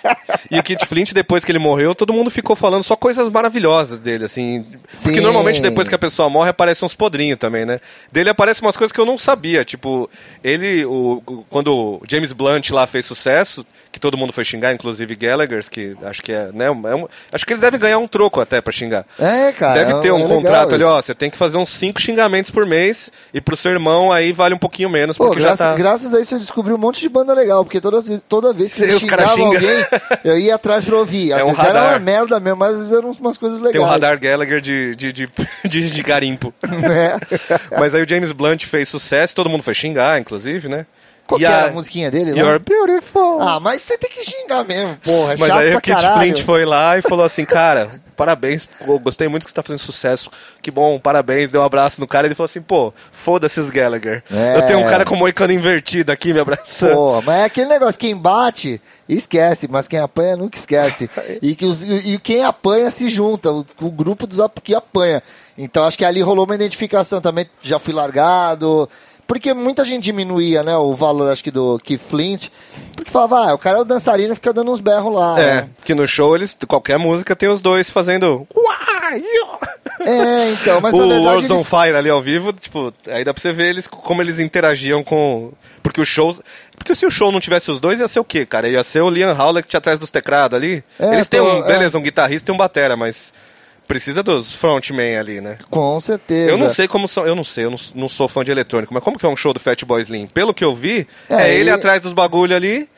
e o Kit Flint, depois que ele morreu, todo mundo ficou falando só coisas maravilhosas dele, assim. Porque Sim. normalmente depois que a pessoa morre, aparecem uns podrinhos também, né? Dele aparecem umas coisas que eu não sabia. Tipo, ele, o, quando o James Blunt lá fez sucesso, que todo mundo foi xingar, inclusive Gallagher, que acho que é, né? é um- acho que eles devem ganhar um troco até pra xingar. É, cara. Deve ter é um legal contrato ali, ó. Você tem que fazer uns cinco xingamentos por mês e pro seu irmão aí vale um pouquinho menos, Pô, porque já graças, tá. graças a isso eu descobri um monte de banda legal, porque toda vez, toda vez que Eu xingava xinga. alguém, eu ia atrás pra ouvir. Às É um vezes era radar. uma merda mesmo, mas às vezes eram umas coisas legais. Tem o radar Gallagher de, de, de, (laughs) de, de garimpo. Né? Mas aí o James Blunt fez sucesso, todo mundo foi xingar, inclusive, né? Qual E que a- era a musiquinha dele lá? You're beautiful. Ah, mas você tem que xingar mesmo, porra. É Mas aí o Kit caralho. Flint foi lá e falou assim, cara, parabéns, pô, gostei muito que você tá fazendo sucesso, que bom, parabéns, deu um abraço no cara, ele falou assim, pô, foda-se os Gallagher. É. Eu tenho um cara com o moicano invertido aqui me abraçando. Pô, mas é aquele negócio, quem bate, esquece, mas quem apanha nunca esquece. (laughs) E, que os, e quem apanha se junta, o, o grupo dos que apanha. Então acho que ali rolou uma identificação também, já fui largado. Porque muita gente diminuía, né, o valor, acho que, do Keith Flint. Porque falava, ah, o cara é o dançarino e fica dando uns berros lá. É, né? que no show eles, qualquer música tem os dois fazendo. É, então, mas (laughs) o na verdade World's on eles... Fire ali ao vivo, tipo, aí dá pra você ver eles, como eles interagiam com... Porque o show... Porque se o show não tivesse os dois, ia ser o quê, cara? Ia ser o Liam Howlett atrás dos teclados ali. É, eles têm um... é. Beleza, um guitarrista e um batera, mas... Precisa dos frontmen ali, né? Com certeza. Eu não sei como são, eu não sei, eu não, não sou fã de eletrônico, mas como que é um show do Fatboy Slim? Pelo que eu vi, É, é, ele ele- atrás dos bagulho ali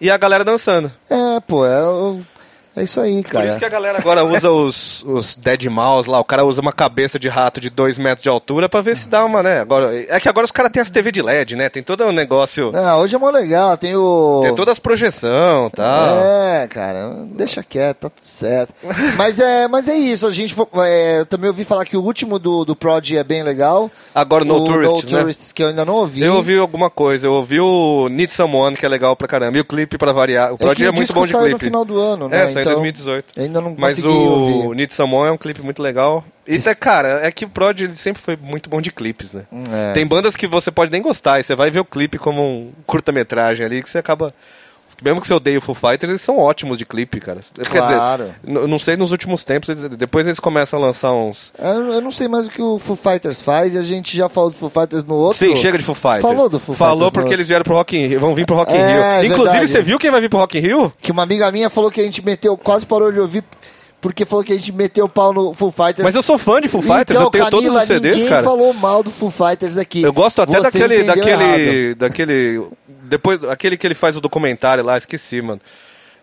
e a galera dançando. É, pô, é, é isso aí, Por cara. isso que a galera agora usa os, os Dead Mouse lá, o cara usa uma cabeça de rato de 2 metros de altura pra ver se dá uma, né? Agora, é que agora os caras têm as TV de LED, né? Tem todo um negócio, Ah, hoje é mó legal, tem o... tem todas as projeção e tal. É, cara, deixa quieto, tá tudo certo. mas, é, mas é isso, a gente. é, eu também ouvi falar que o último do, do Prod é bem legal. Agora No o Tourists, no né? Tourists, que eu ainda não ouvi. Eu ouvi alguma coisa, eu ouvi o Need Someone, que é legal pra caramba, e o clipe pra variar. O que Prod é, o muito bom de clipe. no final do ano, né? É, saiu em Então, 2018. Ainda não Mas o ouvir. Need Someone é um clipe muito legal. E, tá, cara, é que o Prod ele sempre foi muito bom de clipes, né? É. Tem bandas que você pode nem gostar, e você vai ver o clipe como um curta-metragem ali, que você acaba... Mesmo que você odeie o Foo Fighters, eles são ótimos de clipe, cara. Quer Claro. dizer, n- não sei nos últimos tempos, eles- depois eles começam a lançar uns... Eu, eu não sei mais o que o Foo Fighters faz, e a gente já falou do Foo Fighters no outro. Sim, chega de Foo Fighters. Falou do Foo Falou Fighters porque eles vieram pro Rock in Rio, vão vir pro Rock in É, Rio. Inclusive, verdade. você viu quem vai vir pro Rock in Rio? Que uma amiga minha falou que a gente meteu, quase parou de ouvir, porque falou que a gente meteu o pau no Foo Fighters. Mas eu sou fã de Foo Fighters, então, eu tenho todos Camila, os CDs, ninguém cara. falou mal do Foo Fighters aqui. Eu gosto até Você daquele. Daquele. errado. Daquele. Depois, aquele que ele faz o documentário lá, esqueci, mano.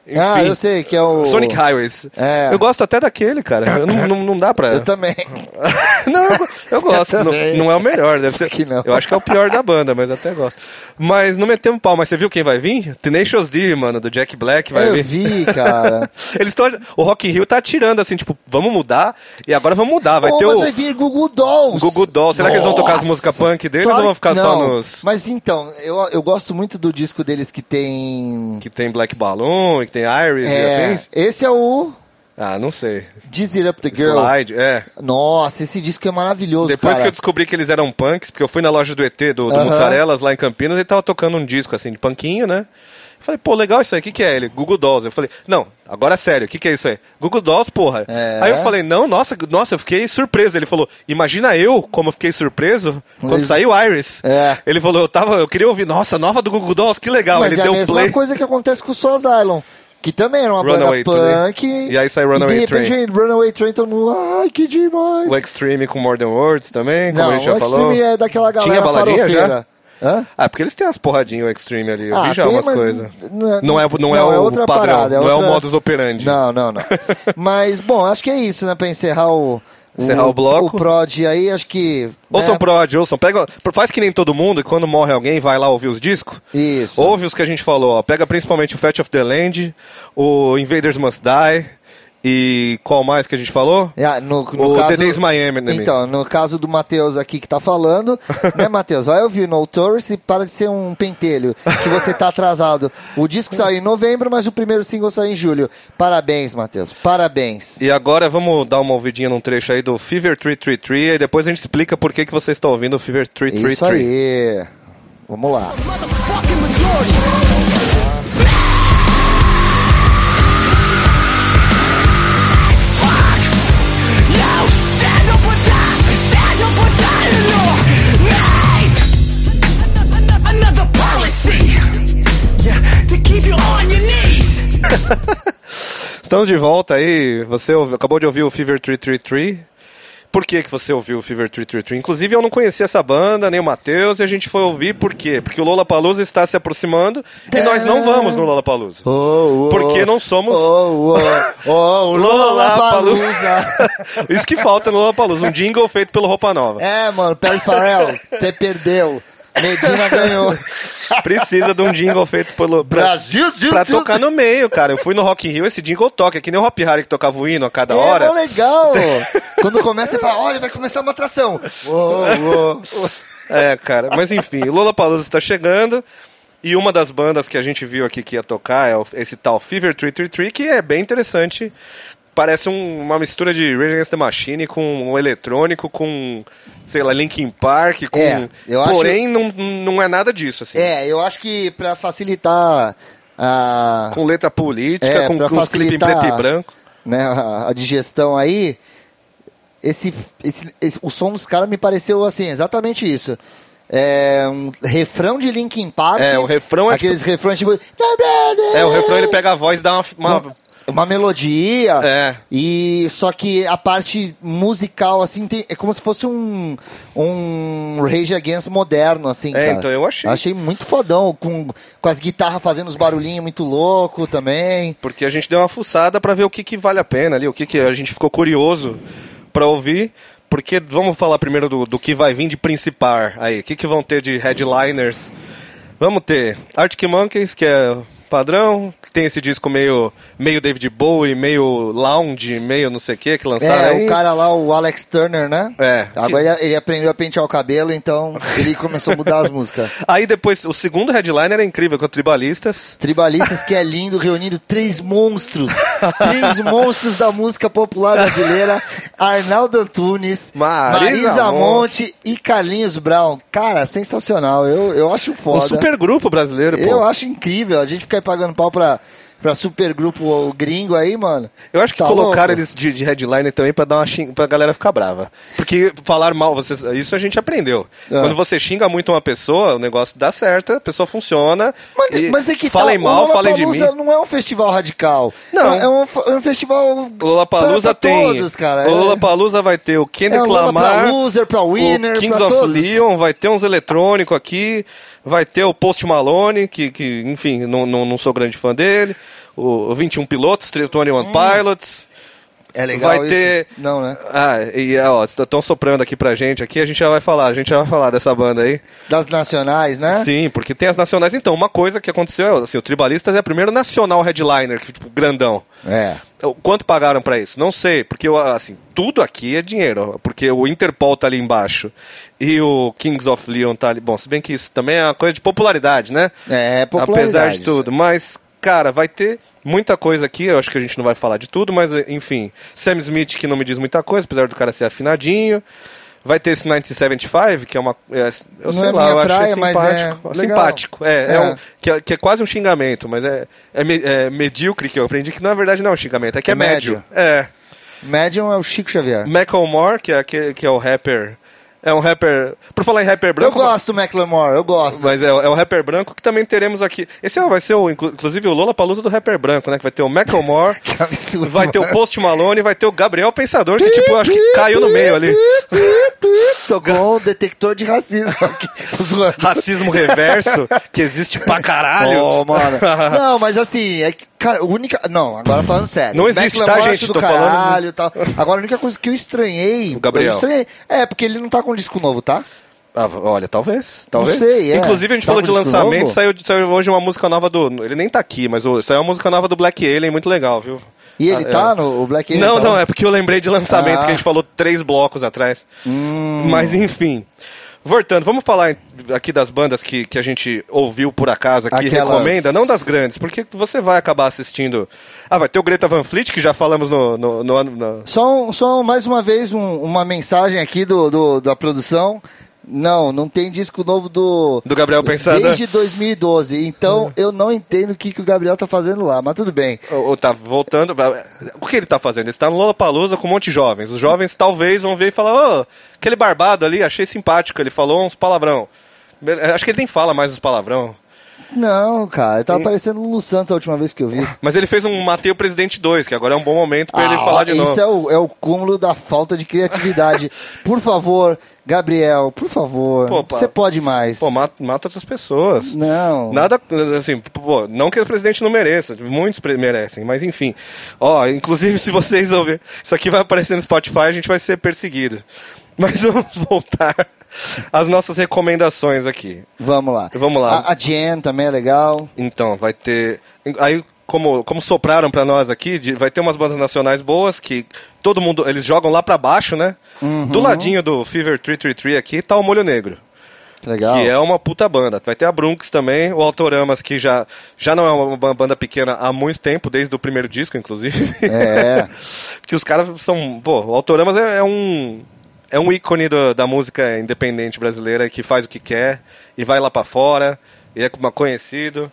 Enfim, Ah, eu sei, que é o... Sonic Highways. É. Eu gosto até daquele, cara. Eu não, não, não dá pra. Eu também. (laughs) não, eu, eu gosto. Eu não, não é o melhor, deve ser. que não. Eu acho que é o pior da banda, mas até gosto. Mas não metemos pau, mas você viu quem vai vir? Tenacious D, mano, do Jack Black vai eu vir. vi, cara. (laughs) Eles estão. O Rock in Rio tá tirando assim, tipo, vamos mudar. E agora vamos mudar. Vai Pô, ter mas o. vai vir Gugu Dolls. Gugu Doll. Será que eles vão tocar as Nossa. músicas punk deles Claro ou vão ficar só nos. Mas então, eu, eu gosto muito do disco deles que tem... Que tem Black Balloon, que tem Iris e É, afins? esse é o Ah, não sei. Diz It Up The Girl. Slide, é. Nossa, esse disco é maravilhoso, Depois cara. que eu descobri que eles eram punks, porque eu fui na loja do ET, do, do Aham. Mussarelas, lá em Campinas, e tava tocando um disco assim, de punkinho, né? Eu Falei, pô, legal isso aí, o que, que é ele? Google Dolls. Eu falei, não, agora é sério, o que, que é isso aí? Google Dolls, porra. É. Aí eu falei, não, nossa, nossa, eu fiquei surpreso. Ele falou, imagina eu como eu fiquei surpreso quando Mas- saiu Iris. É. Ele falou, eu tava, eu queria ouvir, nossa, nova do Google Dolls, que legal. Mas ele é a deu mesma play. coisa que acontece com o Soul Asylum. Que também era uma Runaway banda Train. punk. E aí sai Runaway E de repente, Runaway Train, todo mundo, ai, que demais. O Extreme com More Than Words também, como Não, a gente já o falou. Extreme é daquela galera Tinha baladinha farofeira. Hã? Ah, porque eles têm as porradinhas o Extreme ali. Eu Ah, vi já tem, umas mas coisas. não é- Não é, não é não, é o outra padrão, parada, é não é o outra- modus operandi. Não, não, não. (laughs) Mas, bom, acho que é isso, né? Pra encerrar o... Encerrar o bloco. O Prod aí, acho que... Ouçam né, Prod, ouçam. Pega, faz que nem todo mundo, e quando morre alguém, vai lá ouvir os discos. Isso. Ouve os que a gente falou, ó. Pega principalmente o Fat of the Land, o Invaders Must Die, e qual mais que a gente falou? Ah, no, no o caso, The Days Miami, né? Então, no caso do Matheus aqui que tá falando, (laughs) né, Matheus? Vai ouvir No Tourist e para de ser um pentelho, que você tá atrasado. O disco saiu em novembro, mas o primeiro single saiu em julho. Parabéns, Matheus. Parabéns. E agora vamos dar uma ouvidinha num trecho aí do Fever 333, e depois a gente explica por que, que você está ouvindo o Fever Isso 333. aí. Vamos lá. Motherfucking (laughs) Estamos de volta aí. Você acabou de ouvir o Fever 333. Por que, que você ouviu o Fever 333? Inclusive, eu não conhecia essa banda, nem o Matheus, e a gente foi ouvir por quê? Porque o Lollapalooza está se aproximando e nós não vamos no Lollapalooza. Oh, oh, Porque não somos... Oh, oh, oh, (laughs) o Lollapalooza. Isso que falta no Lollapalooza, um jingle feito pelo Roupa Nova. É, mano, Perry Farrell, (laughs) você perdeu. Medina (laughs) ganhou. Precisa de um jingle feito pelo... Pra, Brasil, Brasil, pra Brasil. tocar no meio, cara. Eu fui no Rock in Rio, esse jingle toca, é que nem o Hop Harry que tocava o hino a cada É, hora. mó legal. (laughs) Quando começa, você fala, olha, vai começar uma atração. Oh, oh. É, cara, mas enfim, o Lollapalooza está chegando e uma das bandas que a gente viu aqui que ia tocar é esse tal Fever 333, que é bem interessante. Parece um- uma mistura de Rage Against the Machine com um eletrônico, com, sei lá, Linkin Park, com... É, eu acho- Porém, não, não é nada disso, assim. É, eu acho que pra facilitar a, Com letra política, É, com, com os clipes em preto e branco. né, a, a digestão aí, esse, esse, esse- o som dos caras me pareceu assim, exatamente isso. É um refrão de Linkin Park. É, o refrão é Aqueles refrões tipo. É, o refrão ele pega a voz e dá uma. uma- Uma melodia. É. E só que a parte musical, assim, tem, é como se fosse um, um Rage Against moderno, assim, É, cara. então, eu achei. Achei muito fodão, com, com as guitarras fazendo os barulhinhos muito louco também. Porque a gente deu uma fuçada pra ver o que, que vale a pena ali, o que, que a gente ficou curioso pra ouvir. Porque vamos falar primeiro do, do que vai vir de principar aí. O que, que vão ter de headliners? Vamos ter Arctic Monkeys, que é padrão, que tem esse disco meio, meio David Bowie, meio lounge, meio não sei o que, que lançaram É, aí. o cara lá, o Alex Turner, né? É. Agora ele, ele aprendeu a pentear o cabelo, então ele começou a mudar as músicas. (laughs) Aí depois, o segundo headliner é incrível, com o Tribalistas. Tribalistas, que é lindo, reunindo três monstros. três monstros da música popular brasileira. Arnaldo Antunes, Marisa Marisa, Monte. Monte e Carlinhos Brown. Cara, sensacional. Eu, eu acho Um foda. supergrupo brasileiro, pô. eu acho incrível. A gente pagando pau pra, pra supergrupo gringo aí, mano. Eu acho que Tá colocaram louco. eles de, de headliner também pra dar uma xing... pra galera ficar brava. Porque falar mal, vocês... isso a gente aprendeu. É. Quando você xinga muito uma pessoa, o negócio dá certo, a pessoa funciona. Mas, mas é que falem tá, mal, falem de mim. Não é um festival radical. Não. É um, é um festival O Lollapalooza tem. todos, cara. O Lollapalooza vai ter o é, Kendrick é Lamar, pra loser, pra winner, o Kings of todos. Leon, vai ter uns eletrônicos aqui, vai ter o Post Malone, que, que enfim, não, não, não sou grande fã dele. O 21 Pilotos, 21 Pilots. É legal Vai isso? ter- Não, né? Ah, e ó, estão soprando aqui pra gente aqui, a gente já vai falar, a gente já vai falar dessa banda aí. Das nacionais, né? Sim, porque tem as nacionais. Então, uma coisa que aconteceu, assim, o Tribalistas é o primeiro nacional headliner, tipo, grandão. É. O Quanto pagaram pra isso? Não sei, porque assim, tudo aqui é dinheiro, porque o Interpol tá ali embaixo e o Kings of Leon tá ali. Bom, se bem que isso também é uma coisa de popularidade, né? É, popularidade. Apesar de tudo, mas cara, vai ter muita coisa aqui, eu acho que a gente não vai falar de tudo, mas enfim, Sam Smith que não me diz muita coisa, apesar do cara ser afinadinho. Vai ter esse 1975, que é uma. é, eu Não sei é lá, eu praia, achei mas simpático. é simpático, é. é É. um- que, é, que é quase um xingamento, mas é, é, é medíocre que eu aprendi que na verdade não é um xingamento, é que é, É médio. médio. É. Medium é o Chico Xavier. Macklemore, que é, que, que é o rapper. É um rapper. Por falar em rapper Eu branco. gosto do McLemore, eu gosto. Mas é, é o rapper branco que também teremos aqui. Esse é- vai ser, o, inclu- inclusive, o Lola Palusa do rapper branco, né? Que vai ter o Macklemore, (laughs) Que absurdo. vai ter o Post Malone, vai ter o Gabriel Pensador, que tipo, eu acho que caiu no meio ali. (laughs) Tocou o detector de racismo. (laughs) Racismo reverso, que existe pra caralho. Oh, mano. Não, mas assim, é que, cara, única. Não, agora falando sério. Não existe, Macklemore tá, gente? Do Tô falando- caralho, e tal. Agora, a única coisa que eu estranhei. O Gabriel. Eu estranhei, é, porque ele não tá com disco novo, tá? Ah, olha, talvez. Talvez. sei, é. Inclusive, a gente Tá falou de lançamento, saiu, saiu hoje uma música nova do. Ele nem tá aqui, mas o- saiu uma música nova do Black Alien, muito legal, viu? E ele Ah, tá é. no o Black Alien Não, tá não, é porque eu lembrei de lançamento Ah. que a gente falou três blocos atrás. Hum. Mas enfim. Voltando, vamos falar aqui das bandas que, que a gente ouviu por acaso aqui, Aquelas- recomenda, não das grandes, porque você vai acabar assistindo. Ah, vai ter o Greta Van Fleet, que já falamos no. no, no, no- Só, um- só mais uma vez um- uma mensagem aqui do, do- da produção. Não, não tem disco novo do. Do Gabriel Pensador? Desde 2012. Então eu não entendo o que, que o Gabriel tá fazendo lá, mas tudo bem. Ou, tá voltando. O que ele tá fazendo? Ele está no Lollapalooza com um monte de jovens. Os jovens talvez vão ver e falar: Ô, aquele barbado ali, achei simpático, ele falou uns palavrão. Acho que ele nem fala mais os palavrão. Não, cara, tava parecendo o Lulu Santos a última vez que eu vi. Mas ele fez um Matei o Presidente 2, que agora é um bom momento pra ele Ah, falar de isso novo. é o, é o cúmulo da falta de criatividade. (laughs) por favor, Gabriel, por favor, você pode mais. Pô, mata, mata outras pessoas. Não. Nada, assim, pô, não que o presidente não mereça, muitos merecem, mas enfim. Ó, inclusive (laughs) se vocês ouvirem, isso aqui vai aparecer no Spotify, a gente vai ser perseguido. (laughs) Mas vamos voltar às nossas recomendações aqui. Vamos lá. Vamos lá. A, a Jen também é legal. Então, vai ter. Aí, como, como sopraram pra nós aqui, de- vai ter umas bandas nacionais boas que todo mundo. Eles jogam lá pra baixo, né? Uhum. Do ladinho do Fever 333 aqui tá o Molho Negro. Legal. Que é uma puta banda. Vai ter a Brunx também, o Autoramas, que já, já não é uma ba- banda pequena há muito tempo, desde o primeiro disco, inclusive. É. (laughs) que os caras são. Pô, o Autoramas é, é um. É um ícone do- da música independente brasileira que faz o que quer e vai lá pra fora e é conhecido.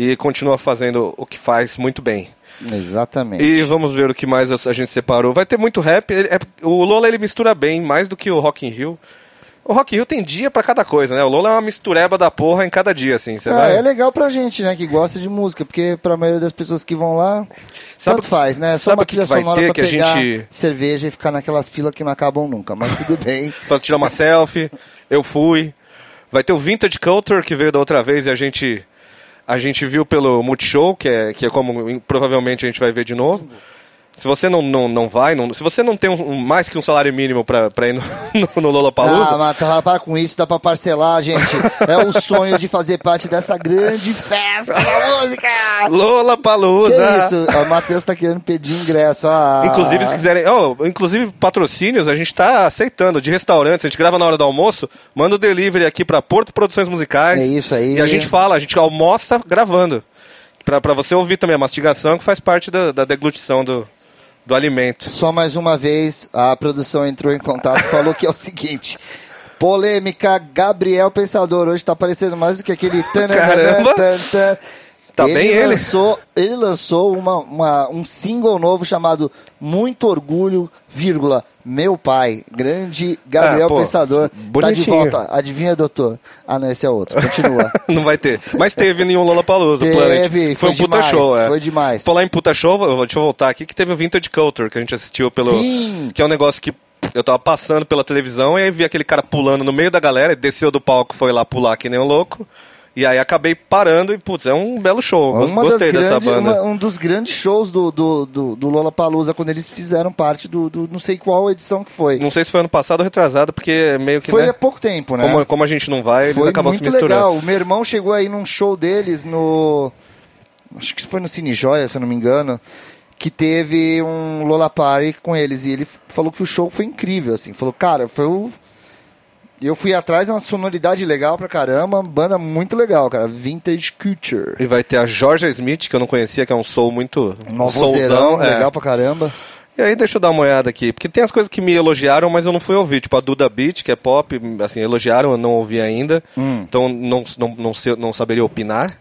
e continua fazendo o que faz muito bem. Exatamente. E vamos ver o que mais a gente separou. Vai ter muito rap. ele- é- o Lola ele mistura bem, mais do que o Rock in Rio. O Rock Rio tem dia pra cada coisa, né? O Lola é uma mistureba da porra em cada dia, assim. Você Ah, vai... é legal pra gente, né, que gosta de música, porque pra maioria das pessoas que vão lá, Sabe tanto o que- faz, né? Só sabe uma trilha sonora ter pra pegar gente- cerveja e ficar naquelas filas que não acabam nunca, mas tudo (laughs) bem. Só tirar uma selfie. Eu fui. Vai ter o Vintage Culture que veio da outra vez e a gente a gente viu pelo Multishow, que é, que é como provavelmente a gente vai ver de novo. Se você não, não, não vai, não- se você não tem um- mais que um salário mínimo pra, pra ir no, (laughs) no, no Lollapalooza, Ah, mas tá, para com isso, dá pra parcelar, gente. É o (laughs) sonho de fazer parte dessa grande festa da (laughs) música! Que Lollapalooza! isso? O Matheus tá querendo pedir ingresso. Ah. Inclusive, se quiserem. Oh, inclusive, patrocínios, a gente tá aceitando. De restaurantes, a gente grava na hora do almoço, manda o delivery aqui pra Porto Produções Musicais. É isso aí. E a gente fala, a gente almoça gravando. Pra, pra você ouvir também a mastigação, que faz parte da, da deglutição do, do alimento. Só mais uma vez, a produção entrou em contato e (laughs) falou que é o seguinte. Polêmica, Gabriel Pensador. Hoje tá parecendo mais do que aquele... Caramba! tan, tan. Tá bem ele? Lançou, ele lançou uma, uma- um single novo chamado Muito Orgulho, vírgula, Meu Pai. Grande Gabriel Ah, pô, Pensador. Tá de bonitinho. volta. Adivinha, doutor? Ah, não, esse é outro. Continua. (laughs) Não vai ter. Mas teve nenhum Lollapalooza, Teve, Planet. foi Foi um puta demais, show, é. foi demais. Falar em puta show, deixa eu voltar aqui, que teve o Vintage Culture, que a gente assistiu pelo... Sim. Que é um negócio que eu tava passando pela televisão e aí vi aquele cara pulando no meio da galera, ele desceu do palco, foi lá pular que nem um louco. E aí acabei parando e, putz, é um belo show. Gos- Uma Gostei dessa grandes- banda. uma- um dos grandes shows do, do, do, do Lollapalooza, quando eles fizeram parte do, do- não sei qual edição que foi. Não sei se foi ano passado ou retrasado, porque meio que, Foi né, há pouco tempo, né? como, como a gente não vai, eles foi acabam se muito misturando. legal. O meu irmão chegou aí num show deles no... Acho que foi no Cine Joia, se eu não me engano. Que teve um Lola Party com eles. E ele falou que o show foi incrível, assim. Falou, cara, foi o... Eu fui atrás, é uma sonoridade legal pra caramba. Banda muito legal, cara. Vintage Culture. E vai ter a Georgia Smith, que eu não conhecia, que é um soul muito... Soulzão, é. legal pra caramba. E aí deixa eu dar uma olhada aqui, porque tem as coisas que me elogiaram, mas eu não fui ouvir, tipo a Duda Beat, que é pop, assim, elogiaram, eu não ouvi ainda, Hum. então não, não, não, sei- não saberia opinar.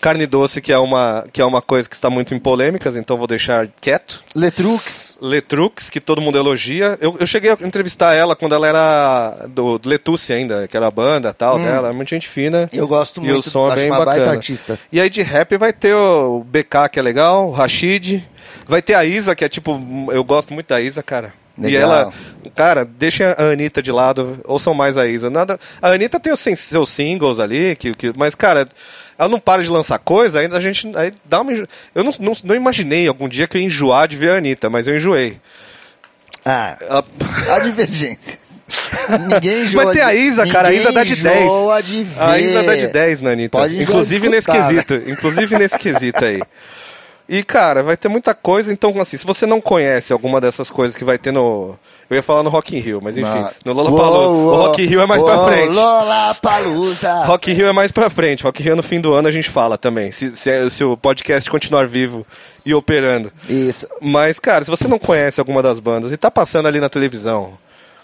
Carne Doce, que é uma, que é uma coisa que está muito em polêmicas, então vou deixar quieto. Letrux. Letrux, que todo mundo elogia. Eu, eu cheguei a entrevistar ela quando ela era do, do Letuce ainda, que era a banda e tal dela, é muito gente fina. Eu gosto E muito, o som é bem uma bacana. baita artista. E aí de rap vai ter o BK, que é legal, o Rashid. Vai ter a Isa, que é tipo. Eu gosto muito da Isa, cara. E Legal. ela. Cara, deixa a Anitta de lado, ouçam mais a Isa. Nada, a Anitta tem os seus singles ali, que, que, mas, cara, ela não para de lançar coisa, ainda a gente. Aí dá uma enjo... Eu não, não, não imaginei algum dia que eu ia enjoar de ver a Anitta, mas eu enjoei. Ah, Ela- há divergências. (laughs) Ninguém enjoa Mas tem a de- Isa, cara, a Isa dá de 10. enjoa de. A Isa dá de 10 na Anitta. Pode inclusive nesse quesito. Inclusive nesse quesito aí. (laughs) E, cara, vai ter muita coisa. Então, assim, se você não conhece alguma dessas coisas que vai ter no... Eu ia falar no Rock in Rio, mas enfim. No Lollapalooza. Uou, O Rock in Rio é mais pra uou, frente. Lollapalooza. (laughs) Rock in Rio é mais pra frente. Rock in Rio no fim do ano a gente fala também. Se, se, se o podcast continuar vivo e operando. Isso. Mas, cara, se você não conhece alguma das bandas e tá passando ali na televisão,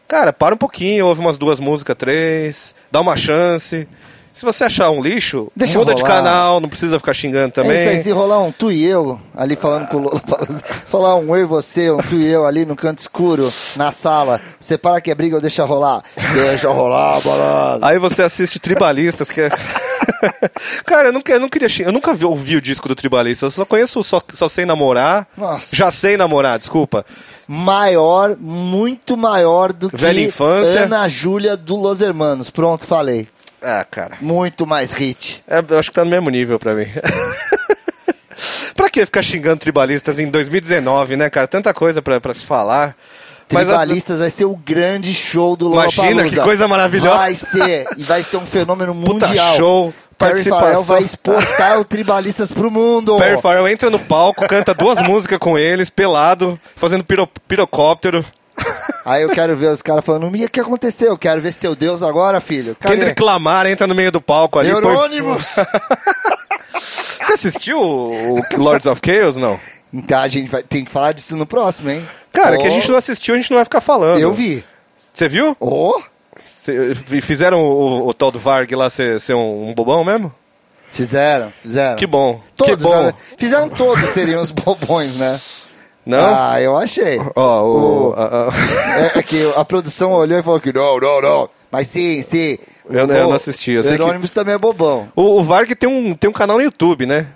cara, para um pouquinho, ouve umas duas músicas, três, dá uma chance. Se você achar um lixo, Deixa muda de canal, não precisa ficar xingando também. É isso aí, se rolar um tu e eu, ali falando com o Lollapalooza, (laughs) falar um eu e você, um tu e eu ali no canto escuro, na sala, você para que é briga ou deixa rolar? Deixa rolar, balada. Aí você assiste Tribalistas, que é... (laughs) Cara, eu nunca, eu não queria xingar, eu nunca vi, ouvi o disco do Tribalistas, eu só conheço o só, só Sei Namorar. Nossa. Já Sei Namorar, desculpa. Maior, muito maior do que Velha infância. Ana Júlia do Los Hermanos. Pronto, falei. Ah, cara. Muito mais hit. É, eu acho que tá no mesmo nível pra mim. (laughs) pra que ficar xingando tribalistas em 2019, né, cara? Tanta coisa pra, pra se falar. Mas as- Tribalistas vai ser o grande show do Imagina, Lollapalooza. que coisa maravilhosa. Vai ser, e vai ser um fenômeno Puta mundial. show, Perry. Farrell vai exportar o Tribalistas pro mundo. Perry Farrell entra no palco, canta duas (laughs) músicas com eles, pelado, fazendo piro, pirocóptero. Aí eu quero ver os caras falando, o que aconteceu? Eu quero ver seu Deus agora, filho. Cadê? Kendrick Lamar entra no meio do palco ali. põe- Eurônimos! (laughs) Você assistiu o o Lords of Chaos, não? então a gente vai, tem que falar disso no próximo, hein? Cara, Oh, que a gente não assistiu, a gente não vai ficar falando. Eu vi. Você viu? Oh, Cê- fizeram o, o tal do Varg lá ser, ser um, um bobão mesmo? Fizeram, fizeram. Que bom. Todos, que bom. né? Fizeram todos seriam os bobões, né? Não? Ah, eu achei. Ó, o. O- (laughs) É, é que a produção olhou e falou que não, não, não. Mas sim, sim. Eu- eu não assisti, eu o sei que- Jerônimos também é bobão. O, o Varg tem um, tem um canal no YouTube, né?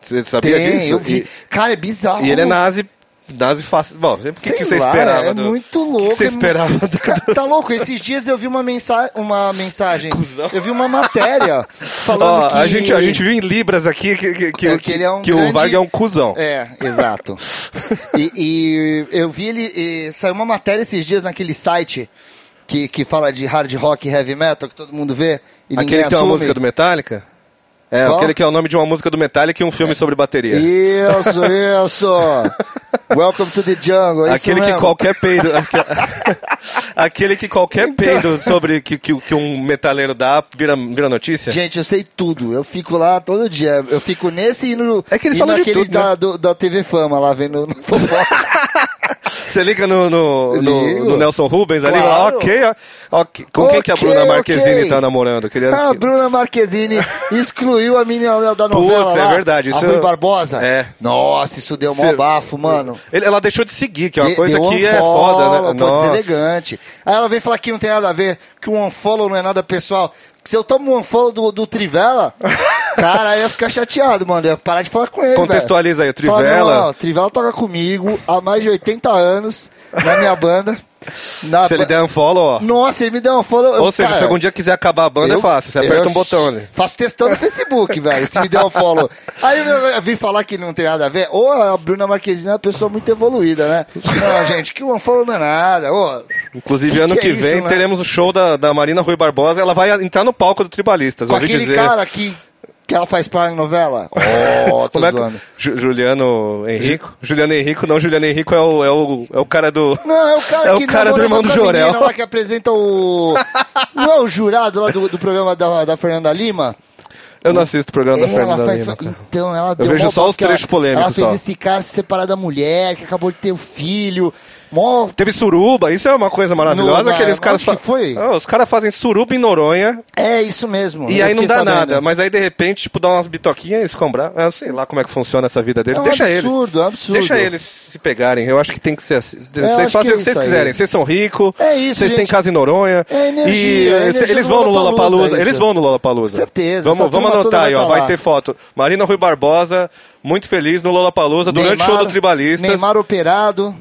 Você sabia Tem, disso? eu vi. Cara, é bizarro. E, e ele é nazi. Nazi fácil. Bom, o que, que você lá, esperava? É do- muito O louco. que, que você é esperava? do- Ca- Tá louco? Esses dias eu vi uma, mensa uma mensagem. Cusão. Eu vi uma matéria falando Ó, que. a, gente, a gente viu em Libras aqui que, que, que, É, que ele é um que o grande- Varg é um cuzão. É, exato. (laughs) e, e eu vi ele. e saiu uma matéria esses dias naquele site que, que fala de hard rock e heavy metal, que todo mundo vê. E aquele que tem uma música do Metallica? É, Qual? aquele que é o nome de uma música do Metallica e um filme sobre bateria. Isso, (laughs) isso. Welcome to the jungle. é Aquele que qualquer peido. (laughs) aquele que qualquer Então- peido sobre que, que, que um metaleiro dá vira, vira notícia? Gente, eu sei tudo. Eu fico lá todo dia. Eu fico nesse e no. É que eles falam de tudo, da, né? do- da TV Fama lá vendo no (laughs) (laughs) Você liga no, no, no- no Nelson Rubens ali, lá, Claro. ok, ok. Com quem que a Bruna Marquezine ok. tá namorando? Queria... Ah, a Bruna Marquezine (laughs) excluiu a menina da novela Putz, é lá, verdade, isso a Rui Barbosa. É. Nossa, isso deu mó Cê- bafo, mano. Ele- ela deixou de seguir, que é uma De- coisa que é foda, né? Pode Nossa. ser elegante. Aí ela vem falar que não tem nada a ver, que o unfollow não é nada pessoal. Se eu tomo um unfollow do, do Trivela, (laughs) cara, aí eu ia ficar chateado, mano. Eu ia parar de falar com ele, Contextualiza aí, o velho. Fala, Trivela. não, não, o Trivela toca comigo há mais de 80 anos na minha banda. Na Se ele der um follow, ó. Nossa, ele me deu um follow. Ou seja, cara, se algum dia quiser acabar a banda, é fácil. Você aperta eu um botão ali. Faço testão no Facebook, velho. Se me der um follow. Aí eu, eu vim falar que não tem nada a ver. Ou a Bruna Marquezine é uma pessoa muito evoluída, né? Não, gente, que o unfollow não é nada. Ô, Inclusive, Que ano que que, é isso, vem, né? teremos o show da, da Marina Rui Barbosa. Ela vai entrar no palco do Tribalistas, com aquele dizer. cara que, que ela faz par em novela. (laughs) Oh, Como é que... Ju- Juliano Henrico? Juliano Henrico, não, Juliano Henrico é o, é o, é o cara do... Não, é o cara (laughs) É o cara do irmão do Jorel. menina lá que apresenta o... (laughs) Não é o jurado lá do, do programa da, da Fernanda Lima? Eu não assisto o programa da Fernanda faz... Lima. cara. Então, ela deu vejo só os trechos polêmicos Ela fez só. esse cara se separar da mulher, que acabou de ter o filho. Mó Teve suruba, isso é uma coisa maravilhosa. No- aqueles caras fa- foi? Ah, os caras fazem suruba em Noronha É isso mesmo. e aí não dá sabendo. nada. Mas aí de repente, tipo, dá umas bitoquinhas e eles compram. Eu sei lá como é que funciona essa vida deles. É um Deixa eles. absurdo, é um absurdo. Deixa eles se pegarem. Eu acho que tem que ser assim. Vocês fazem é o que vocês quiserem. Vocês são ricos. É isso, Vocês têm casa em Noronha. É energia, e é energia eles vão no Lollapalooza, Lollapalooza. Eles vão no Lollapalooza. Certeza, Vamos, vamos anotar aí, vai ó. Vai ter foto. Marina Rui Barbosa, muito feliz no Lollapalooza durante o show do Tribalistas. Neymar operado.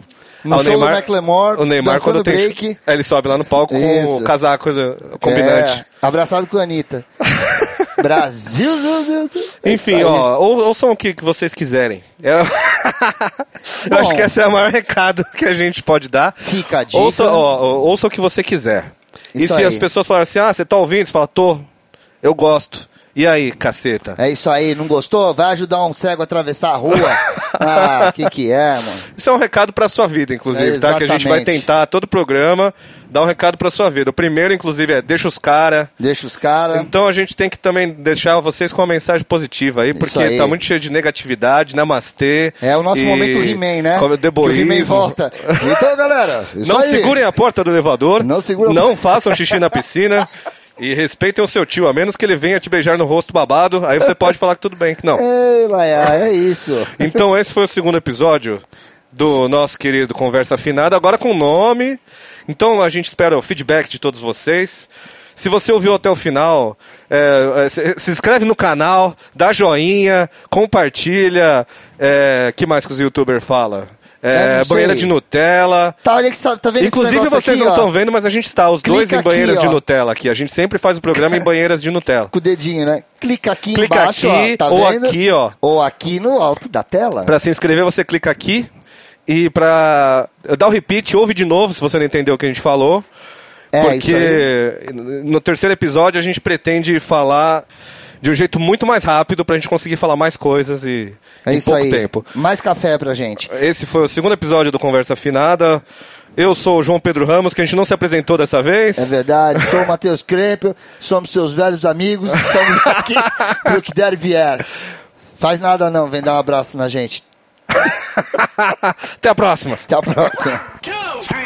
No Ah, o show Neymar, do Macklemore. o Neymar quando tem break. É, ele sobe lá no palco com Isso. o casaco coisa, combinante. É, abraçado com a Anitta. (laughs) Brasil, Brasil, Brasil. É Enfim, ó, ou- ouçam o que, que vocês quiserem. Eu, (laughs) eu Bom. acho que esse é o maior recado que a gente pode dar. Fica a dica. Ouça, ó, ouça o que você quiser. e Isso se aí. as pessoas falarem assim, ah, você tá ouvindo? Você fala, tô, eu gosto. E aí, caceta? É isso aí, não gostou? Vai ajudar um cego a atravessar a rua. (laughs) ah, que que é, mano? Isso é um recado pra sua vida, inclusive, É, tá? Que a gente vai tentar, todo programa, dar um recado pra sua vida. O primeiro, inclusive, é deixa os caras. Deixa os caras. Então a gente tem que também deixar vocês com uma mensagem positiva aí, porque aí. tá muito cheio de negatividade, namastê. É o nosso e- momento He-Man, né? como Que o He-Man volta. Então, galera, (laughs) isso Não aí. segurem a porta do elevador. Não segura a Não façam xixi na piscina. (laughs) E respeitem o seu tio, a menos que ele venha te beijar no rosto babado. Aí você pode falar que tudo bem, que não. Ei, Laia, é isso. Então esse foi o segundo episódio do nosso querido Conversa Afinada, agora com nome. Então a gente espera o feedback de todos vocês. Se você ouviu até o final, é, é, se, se inscreve no canal, dá joinha, compartilha. É, que mais que os youtubers falam? É, não banheira de Nutella. Tá, olha que tá vendo Inclusive vocês aqui, não estão vendo, mas a gente está os Clica dois em aqui, banheiras de ó. Nutella aqui. A gente sempre faz o programa em (laughs) banheiras de Nutella. Com o dedinho, né? Clica aqui Clica embaixo, aqui ó, tá ou vendo? aqui, ó. Ou aqui no alto da tela. Pra se inscrever, você clica aqui. E pra dar o repeat, ouve de novo se você não entendeu o que a gente falou. É, porque no terceiro episódio a gente pretende falar de um jeito muito mais rápido pra gente conseguir falar mais coisas e É em isso pouco aí. tempo. Mais café pra gente. Esse foi o segundo episódio do Conversa Afinada. Eu sou o João Pedro Ramos, que a gente não se apresentou dessa vez. É verdade, sou o Matheus Krempel, somos seus velhos amigos, estamos aqui (laughs) pro que der e vier. Faz nada não, vem dar um abraço na gente. (laughs) Até a próxima. Até a próxima. Two.